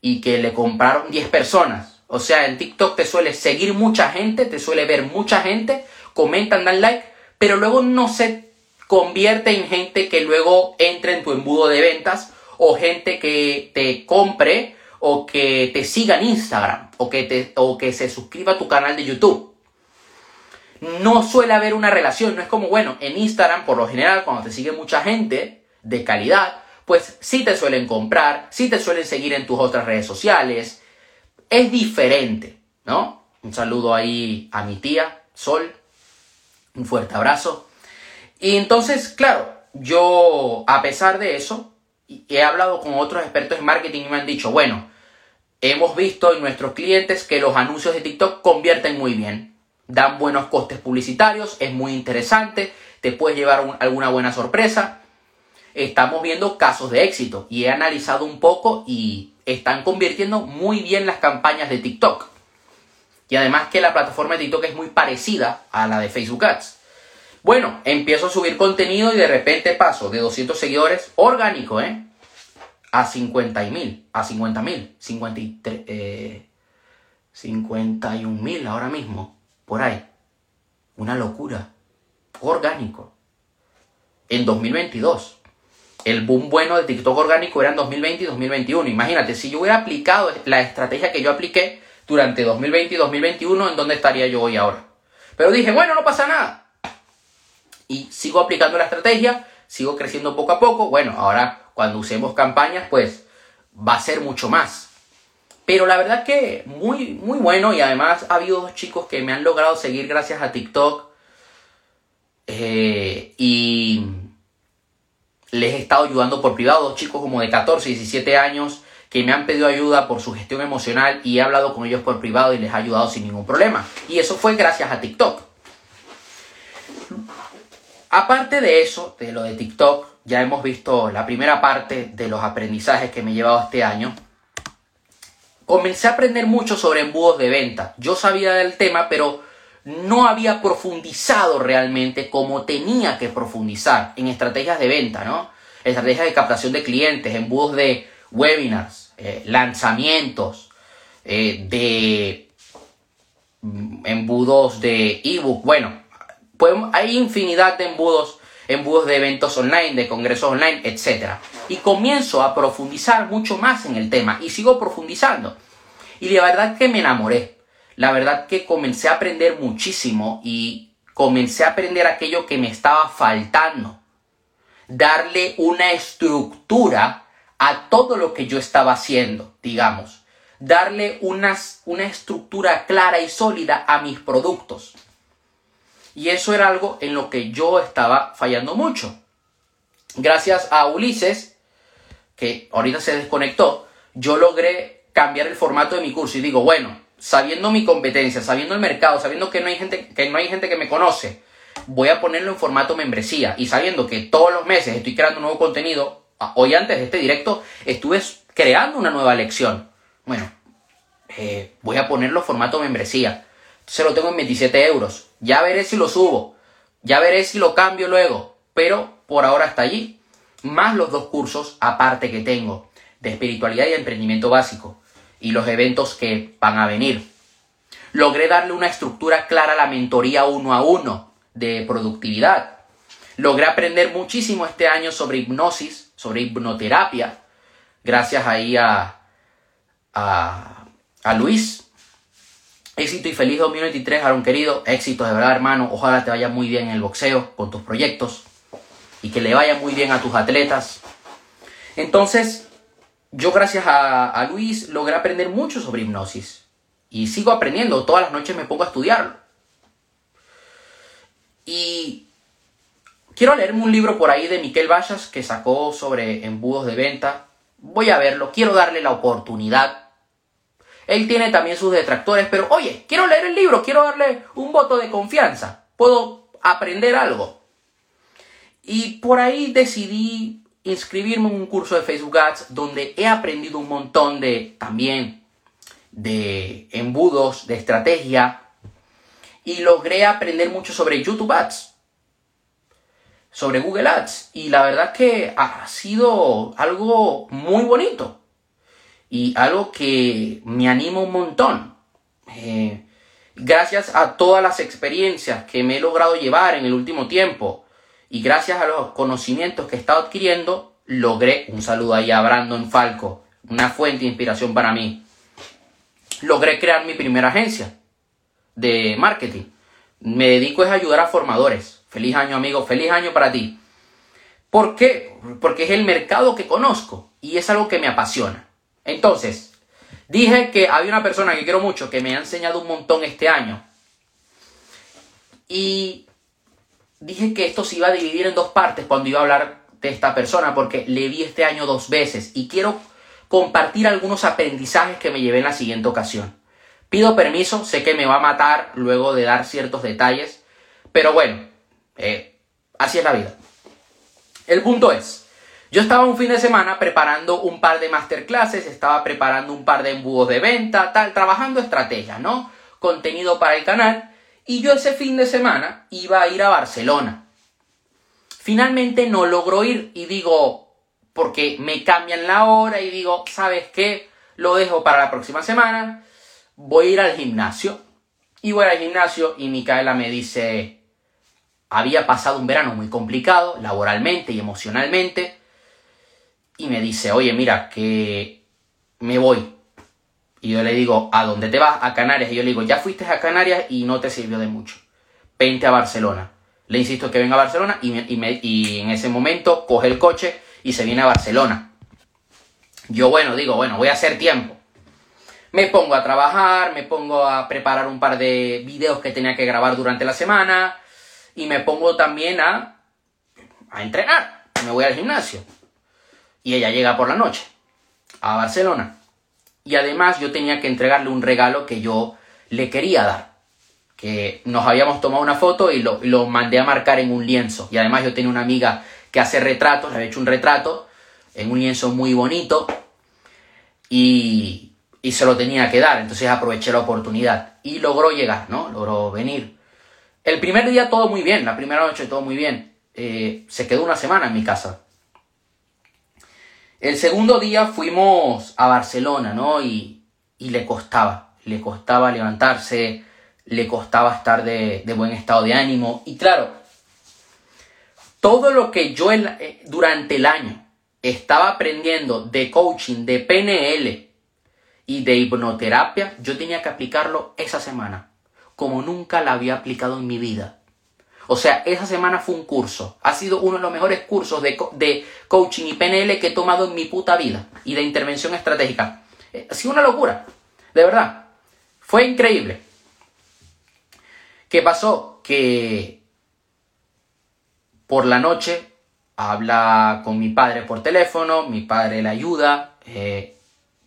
y que le compraron 10 personas. O sea, en TikTok te suele seguir mucha gente, te suele ver mucha gente, comentan, dan like, pero luego no se convierte en gente que luego entre en tu embudo de ventas o gente que te compre o que te siga en Instagram o que, te, o que se suscriba a tu canal de YouTube. No suele haber una relación, no es como, bueno, en Instagram por lo general cuando te sigue mucha gente de calidad, pues sí te suelen comprar, sí te suelen seguir en tus otras redes sociales. Es diferente, ¿no? Un saludo ahí a mi tía, Sol. Un fuerte abrazo. Y entonces, claro, yo, a pesar de eso, he hablado con otros expertos en marketing y me han dicho, bueno, hemos visto en nuestros clientes que los anuncios de TikTok convierten muy bien. dan buenos costes publicitarios, es muy interesante, te puedes llevar alguna buena sorpresa. Estamos viendo casos de éxito y he analizado un poco y están convirtiendo muy bien las campañas de TikTok. Y además que la plataforma de TikTok es muy parecida a la de Facebook Ads. Bueno, empiezo a subir contenido y de repente paso de 200 seguidores orgánico, ¿eh? A 50 mil, a 50 mil, 53, eh, 51 mil ahora mismo, por ahí. Una locura. Orgánico. En 2022. El boom bueno de TikTok orgánico era en 2020 y 2021. Imagínate, si yo hubiera aplicado la estrategia que yo apliqué durante 2020 y 2021, ¿en dónde estaría yo hoy ahora? Pero dije, bueno, no pasa nada y sigo aplicando la estrategia, sigo creciendo poco a poco. Bueno, ahora cuando usemos campañas, pues va a ser mucho más. Pero la verdad que muy, muy bueno y además ha habido dos chicos que me han logrado seguir gracias a TikTok. Eh, y les he estado ayudando por privado, chicos como de 14, 17 años que me han pedido ayuda por su gestión emocional y he hablado con ellos por privado y les he ayudado sin ningún problema. Y eso fue gracias a TikTok. Aparte de eso, de lo de TikTok, ya hemos visto la primera parte de los aprendizajes que me he llevado este año. Comencé a aprender mucho sobre embudos de venta. Yo sabía del tema, pero no había profundizado realmente como tenía que profundizar en estrategias de venta, ¿no? Estrategias de captación de clientes, embudos de webinars, eh, lanzamientos, eh, de mm, embudos de ebook. Bueno, hay infinidad de embudos, embudos de eventos online, de congresos online, etc. Y comienzo a profundizar mucho más en el tema y sigo profundizando. Y la verdad que me enamoré. La verdad que comencé a aprender muchísimo y comencé a aprender aquello que me estaba faltando. Darle una estructura a todo lo que yo estaba haciendo, digamos. Darle una estructura clara y sólida a mis productos. Y eso era algo en lo que yo estaba fallando mucho. Gracias a Ulises, que ahorita se desconectó, yo logré cambiar el formato de mi curso y digo, bueno, sabiendo mi competencia, sabiendo el mercado, sabiendo que no hay gente que, no hay gente que me conoce, voy a ponerlo en formato membresía y sabiendo que todos los meses estoy creando nuevo contenido, hoy antes de este directo estuve creando una nueva lección. Bueno, eh, voy a ponerlo en formato membresía. Se lo tengo en 27 euros. Ya veré si lo subo. Ya veré si lo cambio luego. Pero por ahora está allí. Más los dos cursos aparte que tengo de espiritualidad y emprendimiento básico. Y los eventos que van a venir. Logré darle una estructura clara a la mentoría uno a uno de productividad. Logré aprender muchísimo este año sobre hipnosis, sobre hipnoterapia. Gracias ahí a, a, a Luis, Éxito y feliz 2023, Aaron querido. Éxito de verdad, hermano. Ojalá te vaya muy bien en el boxeo con tus proyectos y que le vaya muy bien a tus atletas. Entonces, yo gracias a, Luis logré aprender mucho sobre hipnosis y sigo aprendiendo. Todas las noches me pongo a estudiarlo. Y quiero leerme un libro por ahí de Miquel Vallas que sacó sobre embudos de venta. Voy a verlo. Quiero darle la oportunidad él tiene también sus detractores, pero oye, quiero leer el libro, quiero darle un voto de confianza, puedo aprender algo. Y por ahí decidí inscribirme en un curso de Facebook Ads donde he aprendido un montón de también de embudos, de estrategia y logré aprender mucho sobre YouTube Ads, sobre Google Ads y la verdad que ha sido algo muy bonito y algo que me anima un montón. Eh, gracias a todas las experiencias que me he logrado llevar en el último tiempo y gracias a los conocimientos que he estado adquiriendo, logré, un saludo ahí a Brandon Falco, una fuente de inspiración para mí, logré crear mi primera agencia de marketing. Me dedico a ayudar a formadores. Feliz año amigo, feliz año para ti. ¿Por qué? Porque es el mercado que conozco y es algo que me apasiona. Entonces, dije que había una persona que quiero mucho que me ha enseñado un montón este año. Y dije que esto se iba a dividir en dos partes cuando iba a hablar de esta persona porque le vi este año dos veces y quiero compartir algunos aprendizajes que me llevé en la siguiente ocasión. Pido permiso, sé que me va a matar luego de dar ciertos detalles, pero bueno, eh, así es la vida. El punto es, yo estaba un fin de semana preparando un par de masterclasses, estaba preparando un par de embudos de venta, tal, trabajando estrategias, ¿no? Contenido para el canal, y yo ese fin de semana iba a ir a Barcelona. Finalmente no logro ir y digo, porque me cambian la hora y digo, ¿sabes qué? Lo dejo para la próxima semana voy a ir al gimnasio. Y voy al gimnasio y Micaela me dice, había pasado un verano muy complicado, laboralmente y emocionalmente. Y me dice, oye, mira, que me voy. Y yo le digo, ¿a dónde te vas? A Canarias. Y yo le digo, ya fuiste a Canarias y no te sirvió de mucho. Vente a Barcelona. Le insisto que venga a Barcelona y, y en ese momento coge el coche y se viene a Barcelona. Yo, bueno, digo, bueno, voy a hacer tiempo me pongo a trabajar, me pongo a preparar un par de videos que tenía que grabar durante la semana y me pongo también a, a entrenar. Me voy al gimnasio. Y ella llega por la noche a Barcelona. Y además yo tenía que entregarle un regalo que yo le quería dar. Que nos habíamos tomado una foto y lo, lo mandé a marcar en un lienzo. Y además yo tenía una amiga que hace retratos, le había hecho un retrato en un lienzo muy bonito. Y, y se lo tenía que dar, entonces aproveché la oportunidad y logró llegar, ¿no? Logró venir. El primer día todo muy bien, la primera noche todo muy bien. Eh, se quedó una semana en mi casa. El segundo día fuimos a Barcelona, ¿no? Y, y le costaba, le costaba levantarse, le costaba estar de, de buen estado de ánimo. Y claro, todo lo que yo eh, durante el año estaba aprendiendo de coaching, de PNL, y de hipnoterapia, yo tenía que aplicarlo esa semana, como nunca la había aplicado en mi vida. O sea, esa semana fue un curso. Ha sido uno de los mejores cursos de, de coaching y PNL que he tomado en mi puta vida y de intervención estratégica. Eh, ha sido una locura, de verdad. Fue increíble. ¿Qué pasó? Que por la noche habla con mi padre por teléfono, mi padre le ayuda, eh,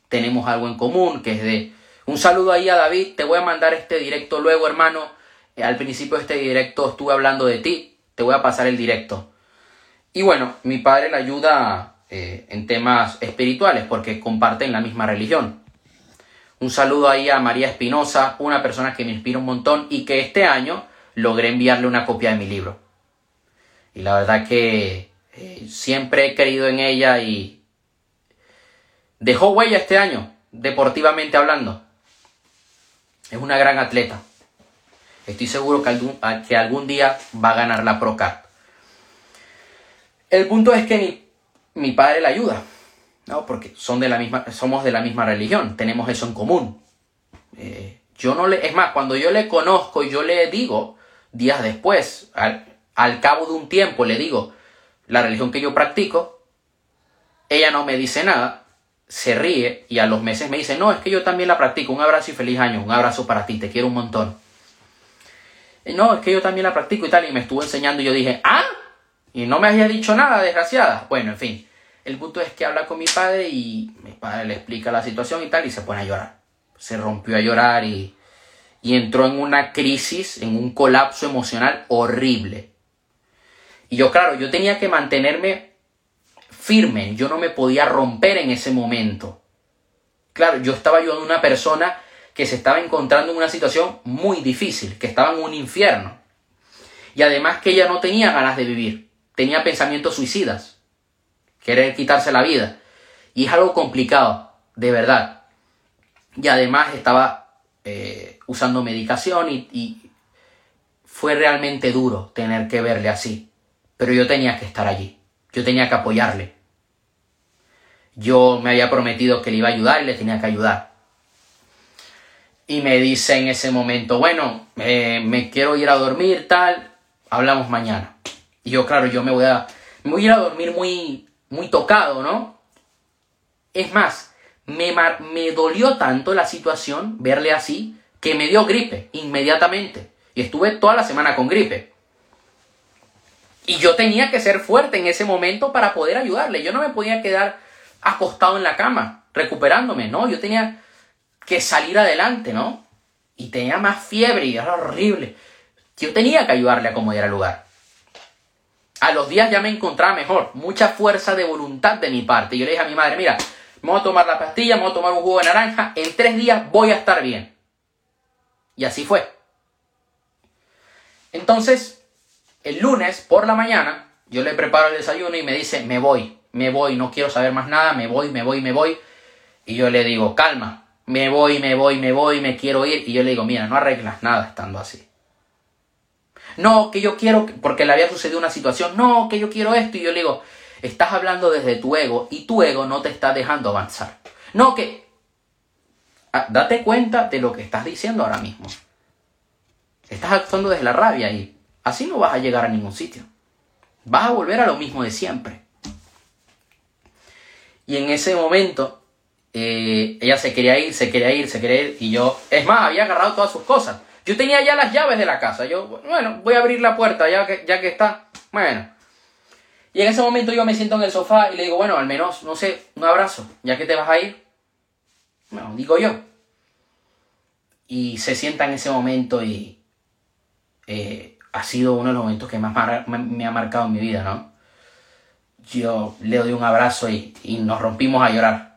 tenemos algo en común, que es de... Un saludo ahí a David, te voy a mandar este directo luego, hermano. Eh, al principio de este directo estuve hablando de ti, te voy a pasar el directo. Y bueno, mi padre le ayuda eh, en temas espirituales porque comparten la misma religión. Un saludo ahí a María Espinosa, una persona que me inspira un montón y que este año logré enviarle una copia de mi libro. Y la verdad que eh, siempre he creído en ella y, Dejó huella este año, deportivamente hablando. Es una gran atleta. Estoy seguro que algún, que algún día va a ganar la Pro El punto es que mi, padre la ayuda, ¿no? Porque son de la misma, somos de la misma religión, tenemos eso en común. Eh, yo no le, es más, cuando yo le conozco y yo le digo, días después, al, al cabo de un tiempo, le digo la religión que yo practico, ella no me dice nada, se ríe y a los meses me dice, no, es que yo también la practico, un abrazo y feliz año, un abrazo para ti, te quiero un montón. No, es que yo también la practico y tal, y me estuvo enseñando y yo dije, ah, y no me había dicho nada, desgraciada. Bueno, en fin, el punto es que habla con mi padre y mi padre le explica la situación y tal, y se pone a llorar. Se rompió a llorar y, y entró en una crisis, en un colapso emocional horrible. Y yo, claro, yo tenía que mantenerme firme, yo no me podía romper en ese momento. Claro, yo estaba ayudando a una persona que se estaba encontrando en una situación muy difícil, que estaba en un infierno. Y además que ella no tenía ganas de vivir, tenía pensamientos suicidas, querer quitarse la vida. Y es algo complicado, de verdad. Y además estaba eh, usando medicación y, y fue realmente duro tener que verle así. Pero yo tenía que estar allí. Yo tenía que apoyarle. Yo me había prometido que le iba a ayudar y le tenía que ayudar. Y me dice en ese momento, bueno, eh, me quiero ir a dormir, tal, hablamos mañana. Y yo, claro, yo me voy a, me voy a ir a dormir muy, muy tocado, ¿no? Es más, me, me dolió tanto la situación, verle así, que me dio gripe inmediatamente. Y estuve toda la semana con gripe. Y yo tenía que ser fuerte en ese momento para poder ayudarle. Yo no me podía quedar acostado en la cama, recuperándome, ¿no? Yo tenía que salir adelante, ¿no? y tenía más fiebre y era horrible. Yo tenía que ayudarle a acomodar el lugar. A los días ya me encontraba mejor, mucha fuerza de voluntad de mi parte. Yo le dije a mi madre, mira, me voy a tomar la pastilla, me voy a tomar un jugo de naranja, en tres días voy a estar bien. Y así fue. Entonces, el lunes por la mañana, yo le preparo el desayuno y me dice, me voy, me voy, no quiero saber más nada, me voy, me voy, me voy. Y yo le digo, calma, me voy, me voy, me voy, me quiero ir. Y yo le digo, mira, no arreglas nada estando así. No, que yo quiero, porque le había sucedido una situación, no, que yo quiero esto. Y yo le digo, estás hablando desde tu ego y tu ego no te está dejando avanzar. No, que... Ah, date cuenta de lo que estás diciendo ahora mismo. Estás actuando desde la rabia y así no vas a llegar a ningún sitio. Vas a volver a lo mismo de siempre. Y en ese momento, eh, ella se quería ir, se quería ir, se quería ir. Y yo, es más, había agarrado todas sus cosas. Yo tenía ya las llaves de la casa. Yo, bueno, voy a abrir la puerta ya que, ya que está. Bueno. Y en ese momento yo me siento en el sofá y le digo, bueno, al menos, no sé, un abrazo, ya que te vas a ir. Bueno, digo yo. Y se sienta en ese momento y eh, ha sido uno de los momentos que más me ha marcado en mi vida, ¿no? Yo le doy un abrazo y, y nos rompimos a llorar.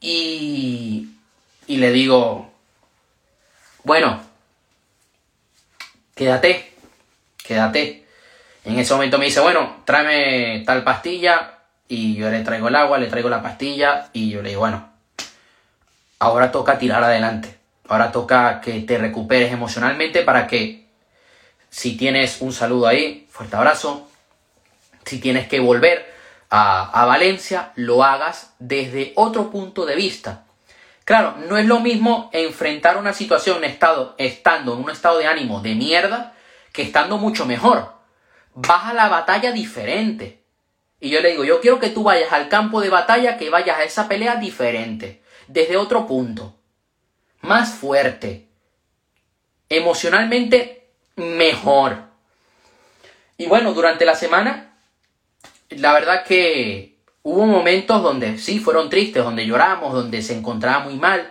Y y le digo, bueno, quédate, quédate. En ese momento me dice, bueno, tráeme tal pastilla y yo le traigo el agua, le traigo la pastilla y yo le digo, bueno, ahora toca tirar adelante. Ahora toca que te recuperes emocionalmente para que si tienes un saludo ahí, fuerte abrazo, si tienes que volver a, Valencia, lo hagas desde otro punto de vista Claro, no es lo mismo enfrentar una situación estado, estando en un estado de ánimo de mierda que estando mucho mejor. Vas a la batalla diferente. Y yo le digo, yo quiero que tú vayas al campo de batalla, que vayas a esa pelea diferente, desde otro punto, más fuerte, emocionalmente mejor. Y bueno, durante la semana, la verdad que Hubo momentos donde sí fueron tristes, donde lloramos, donde se encontraba muy mal,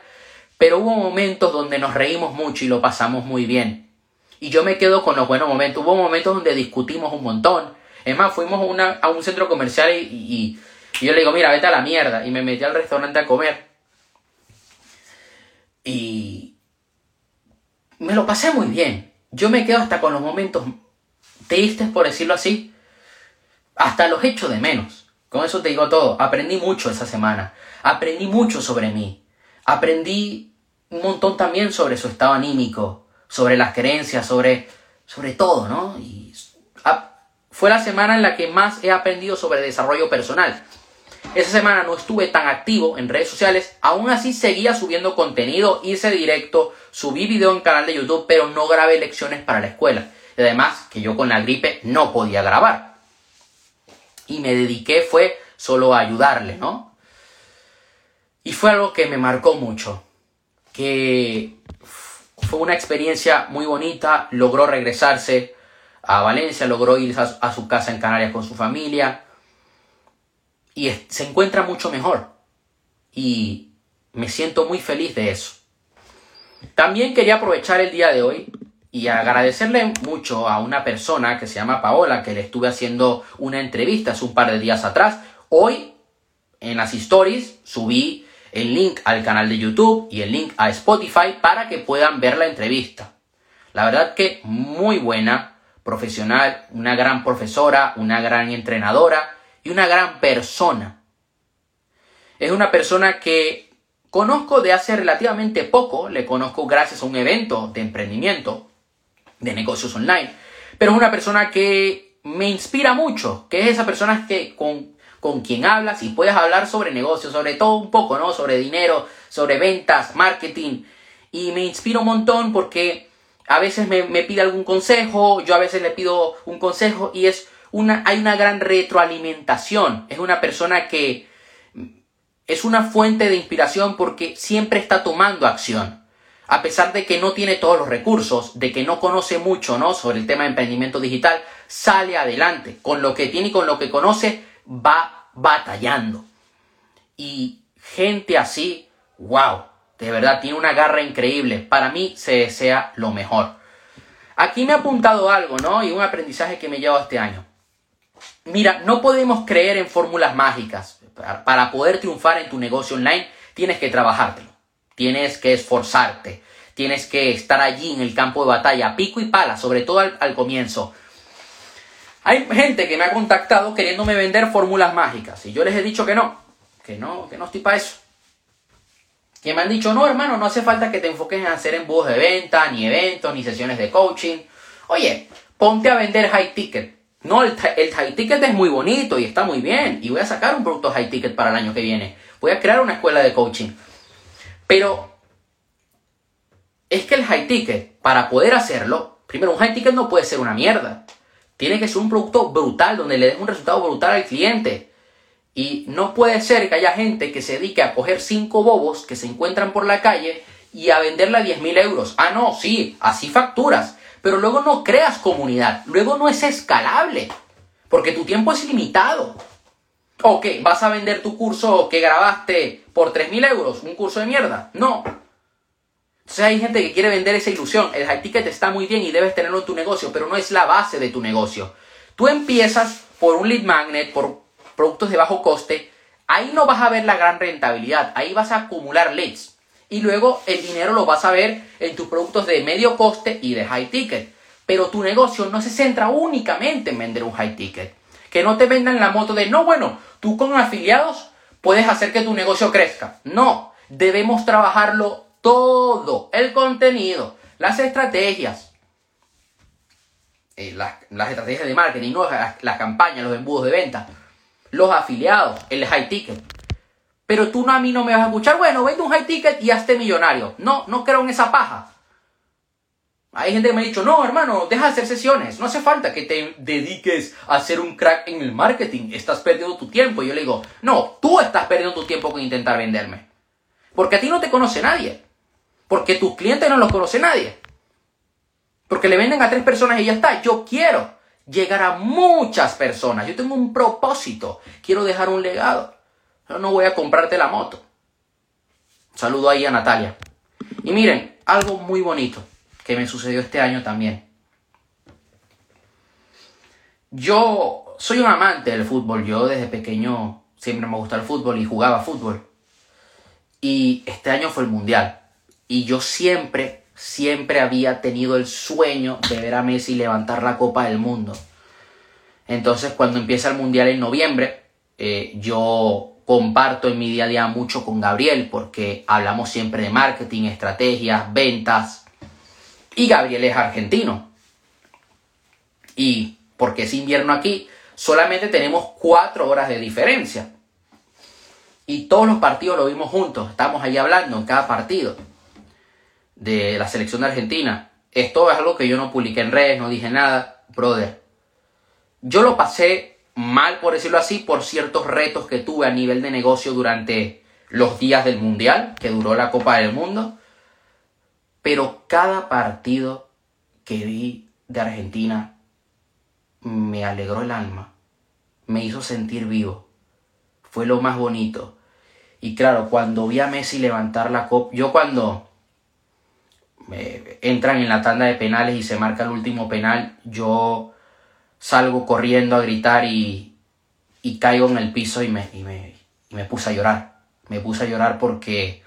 pero hubo momentos donde nos reímos mucho y lo pasamos muy bien. Y yo me quedo con los buenos momentos. Hubo momentos donde discutimos un montón. Es más, fuimos a, un centro comercial y, yo le digo, mira, vete a la mierda. Y me metí al restaurante a comer. Y me lo pasé muy bien. Yo me quedo hasta con los momentos tristes, por decirlo así. Hasta los echo de menos. Con eso te digo todo. Aprendí mucho esa semana. Aprendí mucho sobre mí. Aprendí un montón también sobre su estado anímico, sobre las creencias, sobre, sobre todo, ¿no? Fue la semana en la que más he aprendido sobre desarrollo personal. Esa semana no estuve tan activo en redes sociales, aún así seguía subiendo contenido, hice directo, subí video en canal de YouTube, pero no grabé lecciones para la escuela. Además que yo con la gripe no podía grabar y me dediqué fue solo a ayudarle, ¿no? Y fue algo que me marcó mucho, que fue una experiencia muy bonita, logró regresarse a Valencia, logró ir a, su casa en Canarias con su familia y se encuentra mucho mejor y me siento muy feliz de eso. También quería aprovechar el día de hoy y agradecerle mucho a una persona que se llama Paola, que le estuve haciendo una entrevista hace un par de días atrás. Hoy, en las stories, subí el link al canal de YouTube y el link a Spotify para que puedan ver la entrevista. La verdad que muy buena, profesional, una gran profesora, una gran entrenadora y una gran persona. Es una persona que conozco de hace relativamente poco, le conozco gracias a un evento de emprendimiento de negocios online. Pero es una persona que me inspira mucho, que es esa persona que con, con quien hablas y puedes hablar sobre negocios, sobre todo un poco, ¿no? Sobre dinero, sobre ventas, marketing. Y me inspira un montón porque a veces me, me pide algún consejo, yo a veces le pido un consejo y es una, hay una gran retroalimentación. Es una persona que es una fuente de inspiración porque siempre está tomando acción a pesar de que no tiene todos los recursos, de que no conoce mucho ¿no? sobre el tema de emprendimiento digital, sale adelante. Con lo que tiene y con lo que conoce, va batallando. Y gente así, wow, De verdad, tiene una garra increíble. Para mí se desea lo mejor. Aquí me ha apuntado algo, ¿no? Y un aprendizaje que me lleva este año. Mira, no podemos creer en fórmulas mágicas. Para poder triunfar en tu negocio online, tienes que trabajártelo. Tienes que esforzarte. Tienes que estar allí en el campo de batalla, pico y pala, sobre todo al, comienzo. Hay gente que me ha contactado queriéndome vender fórmulas mágicas y yo les he dicho que no, que no, que no estoy para eso. Que me han dicho, no hermano, no hace falta que te enfoques en hacer embudos de venta, ni eventos, ni sesiones de coaching. Oye, ponte a vender high ticket. No, el, high ticket es muy bonito y está muy bien. Y voy a sacar un producto high ticket para el año que viene. Voy a crear una escuela de coaching. Pero es que el high ticket, para poder hacerlo, primero, un high ticket no puede ser una mierda. Tiene que ser un producto brutal, donde le des un resultado brutal al cliente. Y no puede ser que haya gente que se dedique a coger cinco bobos que se encuentran por la calle y a venderla a 10 mil euros. Ah, no, sí, así facturas. Pero luego no creas comunidad. Luego no es escalable. Porque tu tiempo es limitado. ¿O qué? ¿Vas a vender tu curso que grabaste por 3 mil euros? ¿Un curso de mierda? No. Entonces hay gente que quiere vender esa ilusión. El high ticket está muy bien y debes tenerlo en tu negocio, pero no es la base de tu negocio. Tú empiezas por un lead magnet, por productos de bajo coste. Ahí no vas a ver la gran rentabilidad. Ahí vas a acumular leads. Y luego el dinero lo vas a ver en tus productos de medio coste y de high ticket. Pero tu negocio no se centra únicamente en vender un high ticket. Que no te vendan la moto de, no, bueno, tú con afiliados puedes hacer que tu negocio crezca. No, debemos trabajarlo todo el contenido, las estrategias, eh, las, estrategias de marketing, ¿no? las, campañas, los embudos de venta, los afiliados, el high ticket. Pero tú no a mí no me vas a escuchar, bueno, vende un high ticket y hazte millonario. No, no creo en esa paja. Hay gente que me ha dicho, no, hermano, deja de hacer sesiones. No hace falta que te dediques a ser un crack en el marketing. Estás perdiendo tu tiempo. Y yo le digo, no, tú estás perdiendo tu tiempo con intentar venderme. Porque a ti no te conoce nadie. Porque tus clientes no los conoce nadie. Porque le venden a tres personas y ya está. Yo quiero llegar a muchas personas. Yo tengo un propósito. Quiero dejar un legado. Yo no voy a comprarte la moto. Saludo ahí a Natalia. Y miren, algo muy bonito que me sucedió este año también. Yo soy un amante del fútbol. Yo desde pequeño siempre me gustó el fútbol y jugaba fútbol. Y este año fue el mundial. Y yo siempre, siempre había tenido el sueño de ver a Messi levantar la Copa del Mundo. Entonces, cuando empieza el Mundial en noviembre, eh, yo comparto en mi día a día mucho con Gabriel porque hablamos siempre de marketing, estrategias, ventas. Y Gabriel es argentino. Y porque es invierno aquí, solamente tenemos cuatro horas de diferencia. Y todos los partidos lo vimos juntos, estamos ahí hablando en cada partido de la selección de Argentina. Esto es algo que yo no publiqué en redes, no dije nada. Brother, yo lo pasé mal, por decirlo así, por ciertos retos que tuve a nivel de negocio durante los días del Mundial, que duró la Copa del Mundo. Pero cada partido que vi de Argentina me alegró el alma, me hizo sentir vivo. Fue lo más bonito. Y claro, cuando vi a Messi levantar la copa, yo cuando entran en la tanda de penales y se marca el último penal, yo salgo corriendo a gritar y, y caigo en el piso y me, y me, me, puse a llorar. Me puse a llorar porque,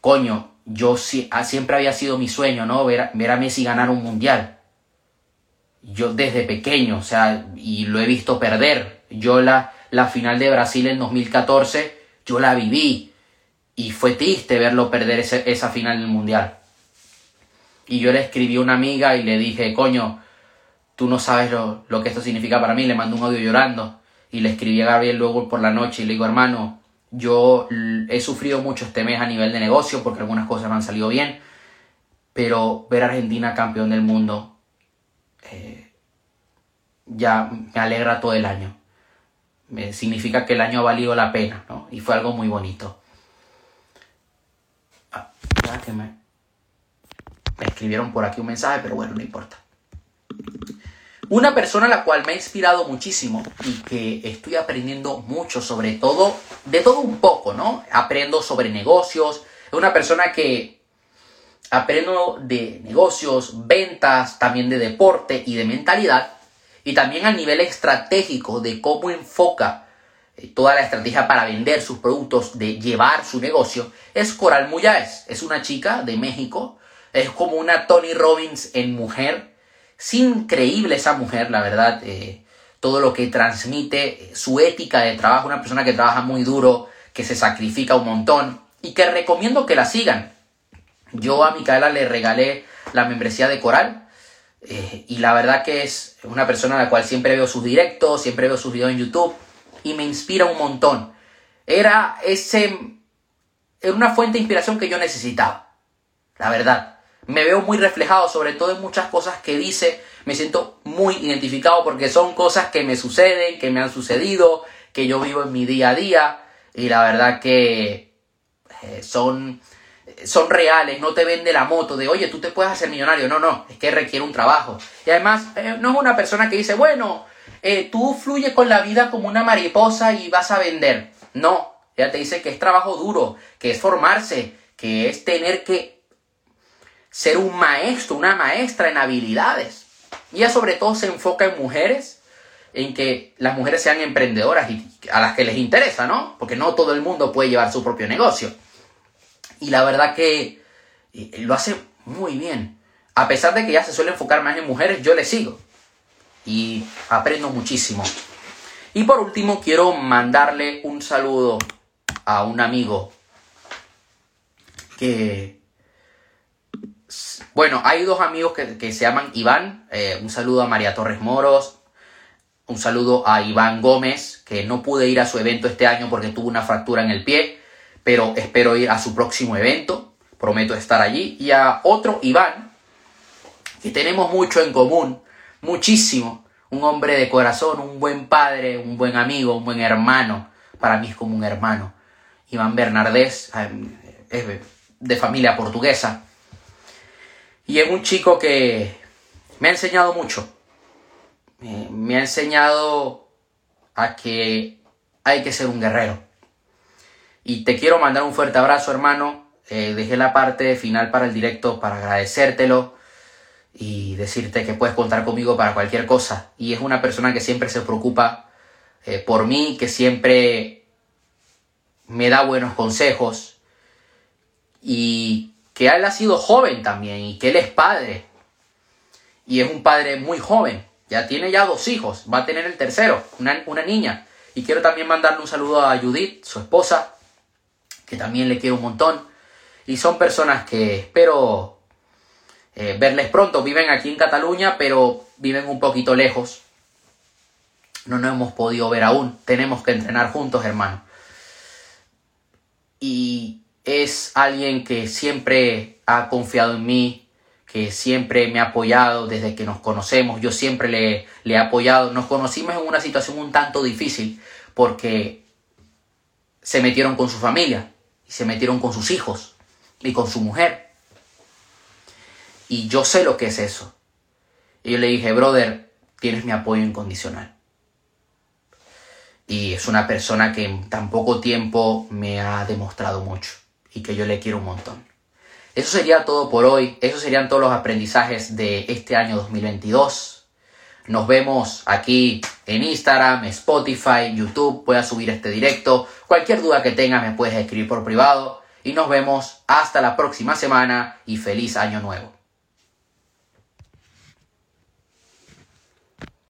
coño, yo ah, siempre había sido mi sueño, ¿no? Ver, ver a Messi ganar un mundial. Yo desde pequeño, o sea, y lo he visto perder. Yo la, la final de Brasil en 2014, yo la viví. Y fue triste verlo perder esa final del mundial. Y yo le escribí a una amiga y le dije, coño, tú no sabes lo, que esto significa para mí. Le mandé un audio llorando. Y le escribí a Gabriel luego por la noche y le digo, hermano, yo he sufrido mucho este mes a nivel de negocio porque algunas cosas me han salido bien. Pero ver a Argentina campeón del mundo eh, ya me alegra todo el año. Me significa que el año ha valido la pena, ¿no? Y fue algo muy bonito. Ah, me escribieron por aquí un mensaje, pero bueno, no importa. Una persona a la cual me ha inspirado muchísimo y que estoy aprendiendo mucho sobre todo, de todo un poco, ¿no? Aprendo sobre negocios, Es una persona que aprendo de negocios, ventas, también de deporte y de mentalidad. Y también a nivel estratégico de cómo enfoca eh, toda la estrategia para vender sus productos, de llevar su negocio, es Coral Muyáez. Es una chica de México. Es como una Tony Robbins en mujer. Es increíble esa mujer, la verdad. Eh, todo lo que transmite, su ética de trabajo, una persona que trabaja muy duro, que se sacrifica un montón y que recomiendo que la sigan. Yo a Micaela le regalé la membresía de Coral eh, y la verdad que es una persona a la cual siempre veo sus directos, siempre veo sus videos en YouTube y me inspira un montón. Era ese era una fuente de inspiración que yo necesitaba. La verdad, me veo muy reflejado sobre todo en muchas cosas que dice, me siento muy identificado porque son cosas que me suceden, que me han sucedido, que yo vivo en mi día a día y la verdad que eh, son, son reales, no te vende la moto de, oye, tú te puedes hacer millonario, no, no, es que requiere un trabajo. Y además, eh, no es una persona que dice, bueno, eh, tú fluye con la vida como una mariposa y vas a vender. No, ella te dice que es trabajo duro, que es formarse, que es tener que ser un maestro, una maestra en habilidades. Y ella sobre todo se enfoca en mujeres en que las mujeres sean emprendedoras y a las que les interesa, ¿no? Porque no todo el mundo puede llevar su propio negocio. Y la verdad que eh, lo hace muy bien. A pesar de que ya se suele enfocar más en mujeres, yo le sigo. Y aprendo muchísimo. Y por último, quiero mandarle un saludo a un amigo que... Bueno, hay dos amigos que, se llaman Iván. Eh, un saludo a María Torres Moros, un saludo a Iván Gómez, que no pude ir a su evento este año porque tuvo una fractura en el pie, pero espero ir a su próximo evento, prometo estar allí. Y a otro Iván, que tenemos mucho en común, muchísimo, un hombre de corazón, un buen padre, un buen amigo, un buen hermano, para mí es como un hermano. Iván Bernardés, es de familia portuguesa, y es un chico que me ha enseñado mucho me ha enseñado a que hay que ser un guerrero. Y te quiero mandar un fuerte abrazo, hermano. Eh, dejé la parte final para el directo para agradecértelo y decirte que puedes contar conmigo para cualquier cosa. Y es una persona que siempre se preocupa eh, por mí, que siempre me da buenos consejos y que él ha sido joven también y que él es padre. Y es un padre muy joven. Ya tiene ya dos hijos, va a tener el tercero, una, niña. Y quiero también mandarle un saludo a Judith, su esposa, que también le quiero un montón. Y son personas que espero eh, verles pronto. Viven aquí en Cataluña, pero viven un poquito lejos. No nos hemos podido ver aún. Tenemos que entrenar juntos, hermano. Y es alguien que siempre ha confiado en mí, que siempre me ha apoyado desde que nos conocemos, yo siempre le, he apoyado. Nos conocimos en una situación un tanto difícil porque se metieron con su familia, y se metieron con sus hijos y con su mujer. Y yo sé lo que es eso. Y yo le dije, brother, tienes mi apoyo incondicional. Y es una persona que en tan poco tiempo me ha demostrado mucho y que yo le quiero un montón. Eso sería todo por hoy. Esos serían todos los aprendizajes de este año 2022. Nos vemos aquí en Instagram, Spotify, YouTube. Voy a subir este directo. Cualquier duda que tengas me puedes escribir por privado. Y nos vemos hasta la próxima semana y feliz año nuevo.